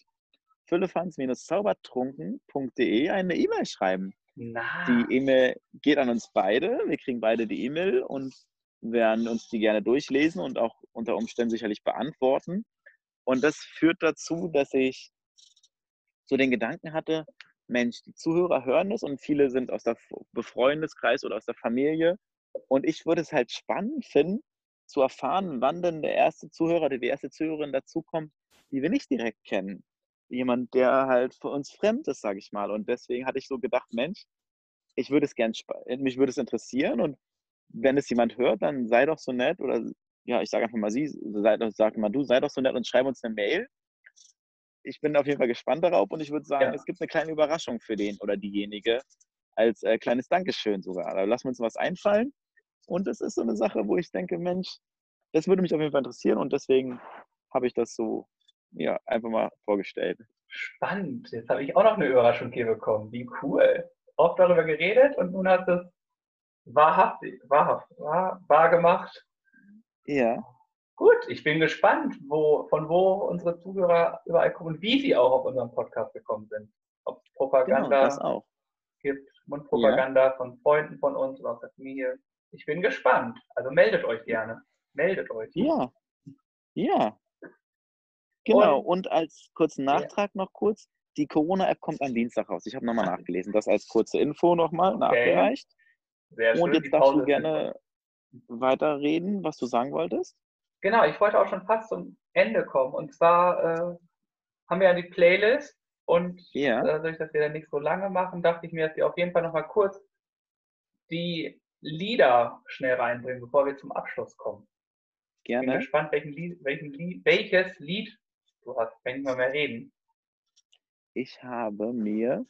füllefanz-zaubertrunken.de eine E-Mail schreiben. Na. Die E-Mail geht an uns beide. Wir kriegen beide die E-Mail und werden uns die gerne durchlesen und auch unter Umständen sicherlich beantworten. Und das führt dazu, dass ich so den Gedanken hatte, Mensch, die Zuhörer hören das und viele sind aus der Befreundeskreis oder aus der Familie. Und ich würde es halt spannend finden, zu erfahren, wann denn der erste Zuhörer oder die erste Zuhörerin dazukommt, die wir nicht direkt kennen. Jemand, der halt für uns fremd ist, sage ich mal. Und deswegen hatte ich so gedacht, Mensch, ich würde es gern, mich würde es interessieren und wenn es jemand hört, dann sei doch so nett oder ja, ich sage einfach mal sie, sei, sag mal du, sei doch so nett und schreib uns eine Mail ich bin auf jeden Fall gespannt darauf und ich würde sagen, ja. es gibt eine kleine Überraschung für den oder diejenige als äh, kleines Dankeschön sogar. Da lassen wir uns was einfallen. Und das ist so eine Sache, wo ich denke, Mensch, das würde mich auf jeden Fall interessieren und deswegen habe ich das so ja, einfach mal vorgestellt. Spannend. Jetzt habe ich auch noch eine Überraschung hier bekommen. Wie cool. Oft darüber geredet und nun hast du es wahrhaft, wahrhaft, wahr, wahr gemacht. Ja. Gut, ich bin gespannt, wo, von wo unsere Zuhörer überall kommen und wie sie auch auf unseren Podcast gekommen sind. Ob es Propaganda genau, gibt, Mundpropaganda ja. von Freunden von uns oder aus der Familie. Ich bin gespannt. Also meldet euch gerne. Meldet euch. Ja. Ja. Genau. Und, und als kurzen Nachtrag ja. noch kurz. Die Corona-App kommt am Dienstag raus. Ich habe nochmal nachgelesen. Das als kurze Info nochmal okay. nachgereicht. Sehr schön. Und jetzt darfst du gerne weiterreden, was du sagen wolltest. Genau, ich wollte auch schon fast zum Ende kommen. Und zwar äh, haben wir ja die Playlist und ja. äh, dadurch, dass wir dann nicht so lange machen, dachte ich mir, dass wir auf jeden Fall nochmal kurz die Lieder schnell reinbringen, bevor wir zum Abschluss kommen. Gerne. Ich bin gespannt, welchen Lied, welchen Lied, welches Lied du hast. Kann ich mal mehr reden. Ich habe mir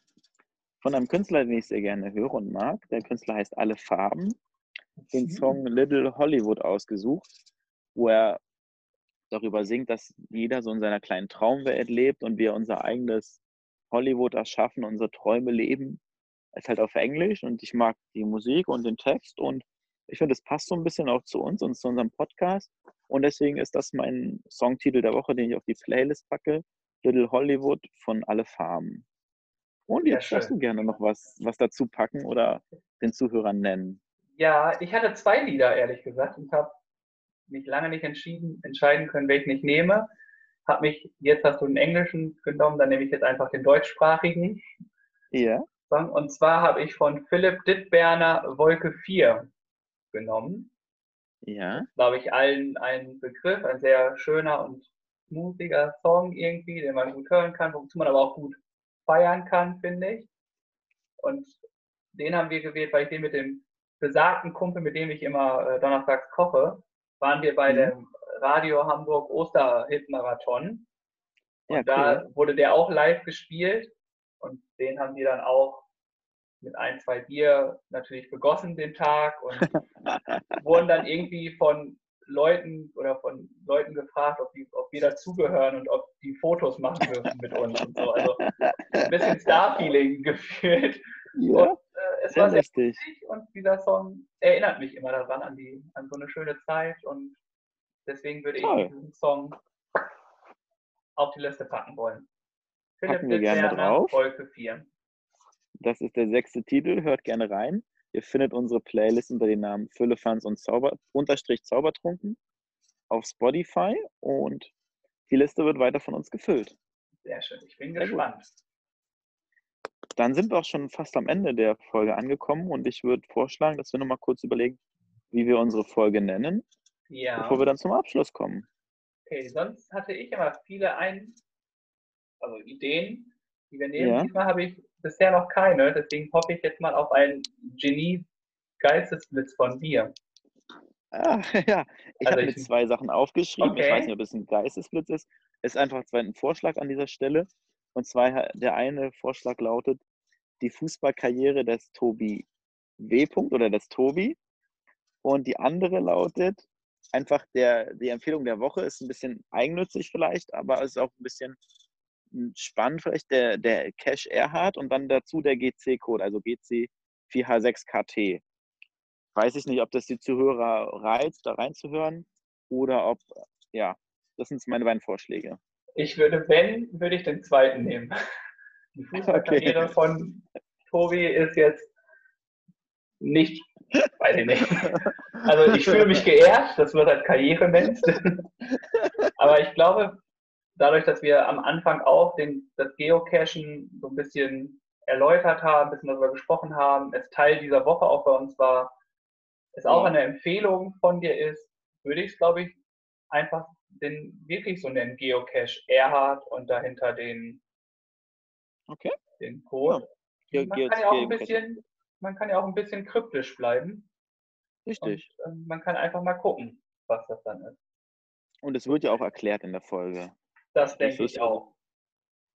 von einem Künstler, den ich sehr gerne höre und mag, der Künstler heißt Alle Farben, den mhm. Song Little Hollywood ausgesucht wo er darüber singt, dass jeder so in seiner kleinen Traumwelt lebt und wir unser eigenes Hollywood erschaffen, unsere Träume leben. ist halt auf Englisch und ich mag die Musik und den Text und ich finde, es passt so ein bisschen auch zu uns und zu unserem Podcast. Und deswegen ist das mein Songtitel der Woche, den ich auf die Playlist packe. Little Hollywood von Alle Farben. Und jetzt darfst du gerne noch was, was dazu packen oder den Zuhörern nennen. Ja, ich hatte zwei Lieder, ehrlich gesagt, und habe mich lange nicht entschieden, entscheiden können, welchen ich nehme. Habe mich, jetzt hast du den englischen genommen, dann nehme ich jetzt einfach den deutschsprachigen. Ja. Song. Und zwar habe ich von Philipp Dittberner Wolke 4 genommen. Ja. Glaube ich, allen ein Begriff, ein sehr schöner und smoothiger Song irgendwie, den man gut hören kann, wozu man aber auch gut feiern kann, finde ich. Und den haben wir gewählt, weil ich den mit dem besagten Kumpel, mit dem ich immer äh, donnerstags koche, waren wir bei mhm. dem Radio Hamburg Osterhit-Marathon. Und ja, cool. da wurde der auch live gespielt. Und den haben die dann auch mit ein, zwei Bier natürlich begossen den Tag und wurden dann irgendwie von Leuten oder von Leuten gefragt, ob, die, ob wir dazugehören und ob die Fotos machen dürfen mit uns und so. Also ein bisschen Star-Feeling gefühlt. Ja, und, äh, es war sehr lustig und dieser Song erinnert mich immer daran, an, die, an so eine schöne Zeit und deswegen würde Toll. ich diesen Song auf die Liste packen wollen. Packen wir gerne drauf. Folge 4. Das ist der sechste Titel. Hört gerne rein. Ihr findet unsere Playlist unter dem Namen Füllefans und Zauber, unterstrich Zaubertrunken auf Spotify und die Liste wird weiter von uns gefüllt. Sehr schön. Ich bin Sehr gespannt. Gut. Dann sind wir auch schon fast am Ende der Folge angekommen und ich würde vorschlagen, dass wir nochmal kurz überlegen, wie wir unsere Folge nennen, ja. bevor wir dann zum Abschluss kommen. Okay, sonst hatte ich immer viele ein, also Ideen, die wir nehmen. Ja. Diesmal habe ich bisher noch keine, deswegen hoffe ich jetzt mal auf einen Genie-Geistesblitz von dir. Ah, ja, ich also habe mir zwei Sachen aufgeschrieben. Okay. Ich weiß nicht, ob es ein Geistesblitz ist. Es ist einfach ein Vorschlag an dieser Stelle. Und zwar der eine Vorschlag lautet, die Fußballkarriere des Tobi W. oder des Tobi. Und die andere lautet, einfach der, die Empfehlung der Woche ist ein bisschen eigennützig vielleicht, aber es ist auch ein bisschen spannend vielleicht der, der Cache Erhard und dann dazu der GC-Code, also GC 4H6KT. Weiß ich nicht, ob das die Zuhörer reizt, da reinzuhören oder ob, ja, das sind meine beiden Vorschläge. Ich würde, wenn, würde ich den zweiten nehmen. Die Fußballkarriere okay. von Tobi ist jetzt nicht, weiß ich nicht. Also ich fühle mich geehrt, das wird als Karriere nennst. Aber ich glaube, dadurch, dass wir am Anfang auch den, das Geocachen so ein bisschen erläutert haben, ein bisschen darüber gesprochen haben, es Teil dieser Woche auch bei uns war, es auch eine Empfehlung von dir ist, würde ich es, glaube ich, einfach den wirklich so nennen, Geocache Erhard und dahinter den, okay. den Code. Ja. Man, kann ja auch ein bisschen, man kann ja auch ein bisschen kryptisch bleiben. Richtig. Und, äh, man kann einfach mal gucken, was das dann ist. Und es wird ja auch erklärt in der Folge. Das denke ich auch.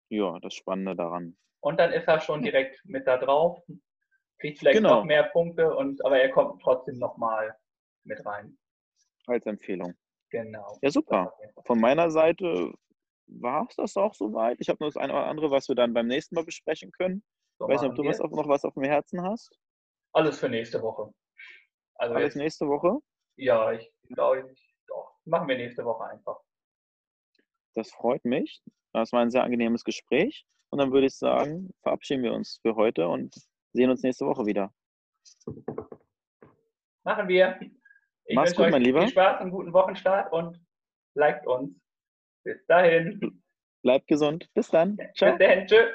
Ja, das Spannende daran. Und dann ist er schon direkt mit da drauf, kriegt vielleicht genau. noch mehr Punkte, und, aber er kommt trotzdem nochmal mit rein. Als Empfehlung. Genau. Ja, super. Von meiner Seite war es das auch soweit. Ich habe nur das eine oder andere, was wir dann beim nächsten Mal besprechen können. So ich weiß nicht, ob du was auf, noch was auf dem Herzen hast. Alles für nächste Woche. Also Alles jetzt, nächste Woche? Ja, ich glaube, doch. Machen wir nächste Woche einfach. Das freut mich. Das war ein sehr angenehmes Gespräch. Und dann würde ich sagen, verabschieden wir uns für heute und sehen uns nächste Woche wieder. Machen wir. Ich Mach's gut, mein Lieber. Viel Spaß, einen guten Wochenstart und liked uns. Bis dahin. Bleibt gesund. Bis dann. Ciao. Bis dahin. Tschüss.